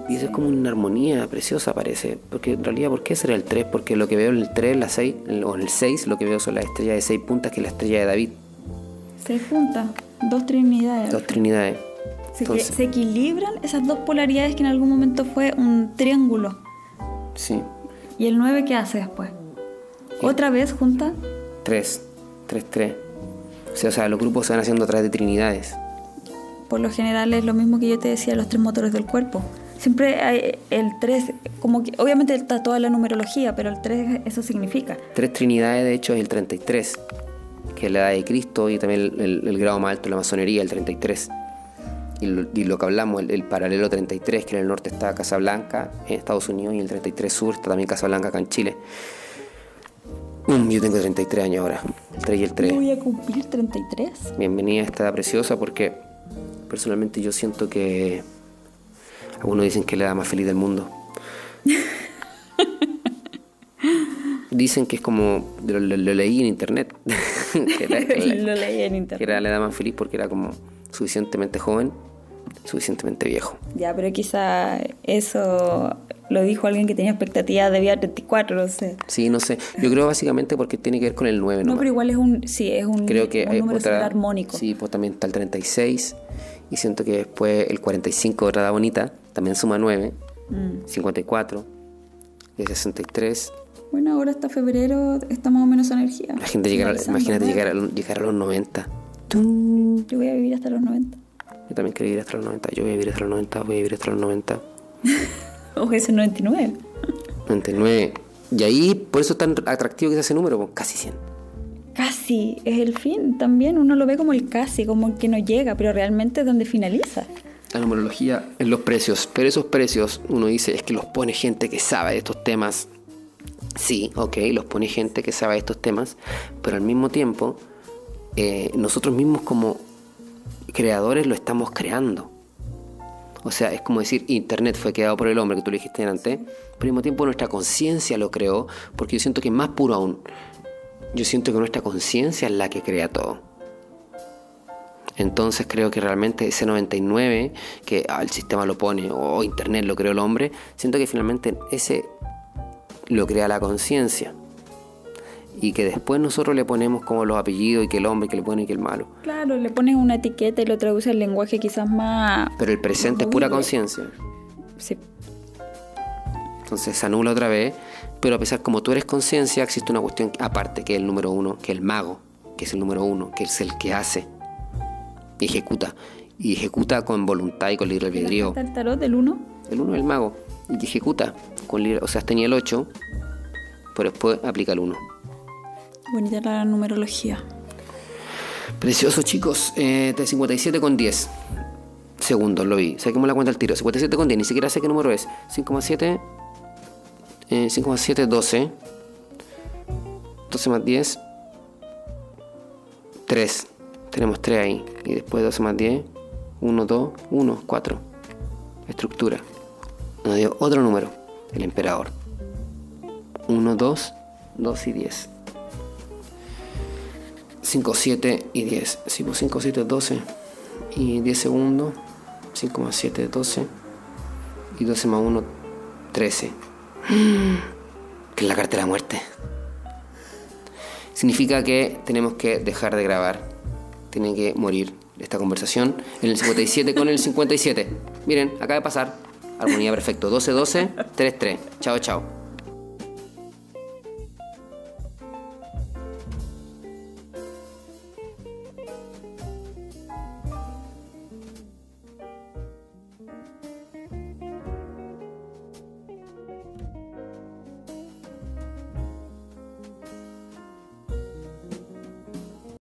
Y eso es como una armonía preciosa, parece. Porque en realidad, ¿por qué será el 3? Porque lo que veo en el 3, la 6, o en el 6, lo que veo son las estrellas de 6 puntas, que es la estrella de David. 6 puntas, dos trinidades. Dos trinidades. Se, Entonces, se equilibran esas dos polaridades que en algún momento fue un triángulo. Sí. ¿Y el 9 qué hace después? ¿Otra vez junta? 3, 3, 3. O sea, o sea, los grupos se van haciendo a través de trinidades. Por lo general es lo mismo que yo te decía, los tres motores del cuerpo. Siempre hay el 3, como que obviamente está toda la numerología, pero el 3 eso significa. Tres trinidades, de hecho, es el 33, que es la edad de Cristo y también el, el, el grado más alto de la masonería, el 33. Y lo, y lo que hablamos, el, el, paralelo 33, que en el norte está Casablanca, en Estados Unidos, y el 33 sur está también Casablanca, acá en Chile. Mm, yo tengo 33 años ahora, el 3 y el 3. Yo voy a cumplir 33. Bienvenida a esta edad preciosa porque personalmente yo siento que algunos dicen que es la edad más feliz del mundo. <laughs> dicen que es como. Lo, lo- lo leí en internet. <laughs> que, era, <laughs> que la- Lo leí en que internet. era la edad más feliz porque era como suficientemente joven, suficientemente viejo. Ya, pero quizá eso lo dijo alguien que tenía expectativas de vida 34, no sé. Sí, no sé. Yo creo básicamente porque tiene que ver con el 9, No, nomás. pero igual es un, sí, es un, Creo que un hay número otra- armónico. Sí, pues también está el 36. Y siento que después el 45, otra edad bonita, también suma 9. Mm. 54. Y el 63. Bueno, ahora hasta febrero está más o menos energía. La gente Finalizando, imagínate ¿no? llegar a, llegar a los 90. Yo voy a vivir hasta los 90. Yo también quiero vivir hasta los 90. Yo voy a vivir hasta los 90. Voy a vivir hasta los 90. <laughs> O <laughs> ese 99. 99. Y ahí, por eso es tan atractivo que es ese número, casi 100. Casi es el fin también. Uno lo ve como el casi, como el que no llega, pero realmente es donde finaliza. La numerología en los precios, pero esos precios uno dice es que los pone gente que sabe de estos temas. Sí, ok, los pone gente que sabe de estos temas, pero al mismo tiempo eh, nosotros mismos como creadores lo estamos creando. O sea, es como decir, Internet fue creado por el hombre, que tú lo dijiste antes, pero al mismo tiempo nuestra conciencia lo creó, porque yo siento que es más puro aún. Yo siento que nuestra conciencia es la que crea todo. Entonces creo que realmente ese 99 que ah, el sistema lo pone o Internet lo creó el hombre, siento que finalmente ese lo crea la conciencia. Y que después nosotros le ponemos como los apellidos y que el hombre, que le pone y que el malo. Claro, le pones una etiqueta y lo traduce al lenguaje quizás más... Pero el presente es pura conciencia. Sí, Entonces se anula otra vez. Pero a pesar como tú eres conciencia, existe una cuestión aparte que es el número uno, que es el mago, que es el número uno, que es el que hace y ejecuta. Y ejecuta con voluntad y con libre albedrío. ¿Está el tarot del 1? El 1 es el mago. Y ejecuta. Con libre- o sea, tenía el 8, pero después aplica el 1. Bonita la numerología. Precioso, chicos. Eh, de 57 con 10 segundos lo vi. Saquemos la cuenta al tiro. 57 con 10. Ni siquiera sé qué número es. 5,7. Eh, 5,7, 12. 12 más 10. 3. Tenemos 3 ahí. Y después 12 más 10. 1, 2, 1, 4. Estructura. Nos dio otro número. El emperador. 1, 2, 2 y 10. 5, 7 y 10. 5, 5, 7, 12 y 10 segundos. 5 más 7, 12. Y 12 más 1, 13. <gasps> Que es la carta de la muerte. Significa que tenemos que dejar de grabar. Tiene que morir esta conversación en el 57 con el 57. Miren, acaba de pasar. Armonía perfecto. 12, 12, 3, 3. Chao, chao.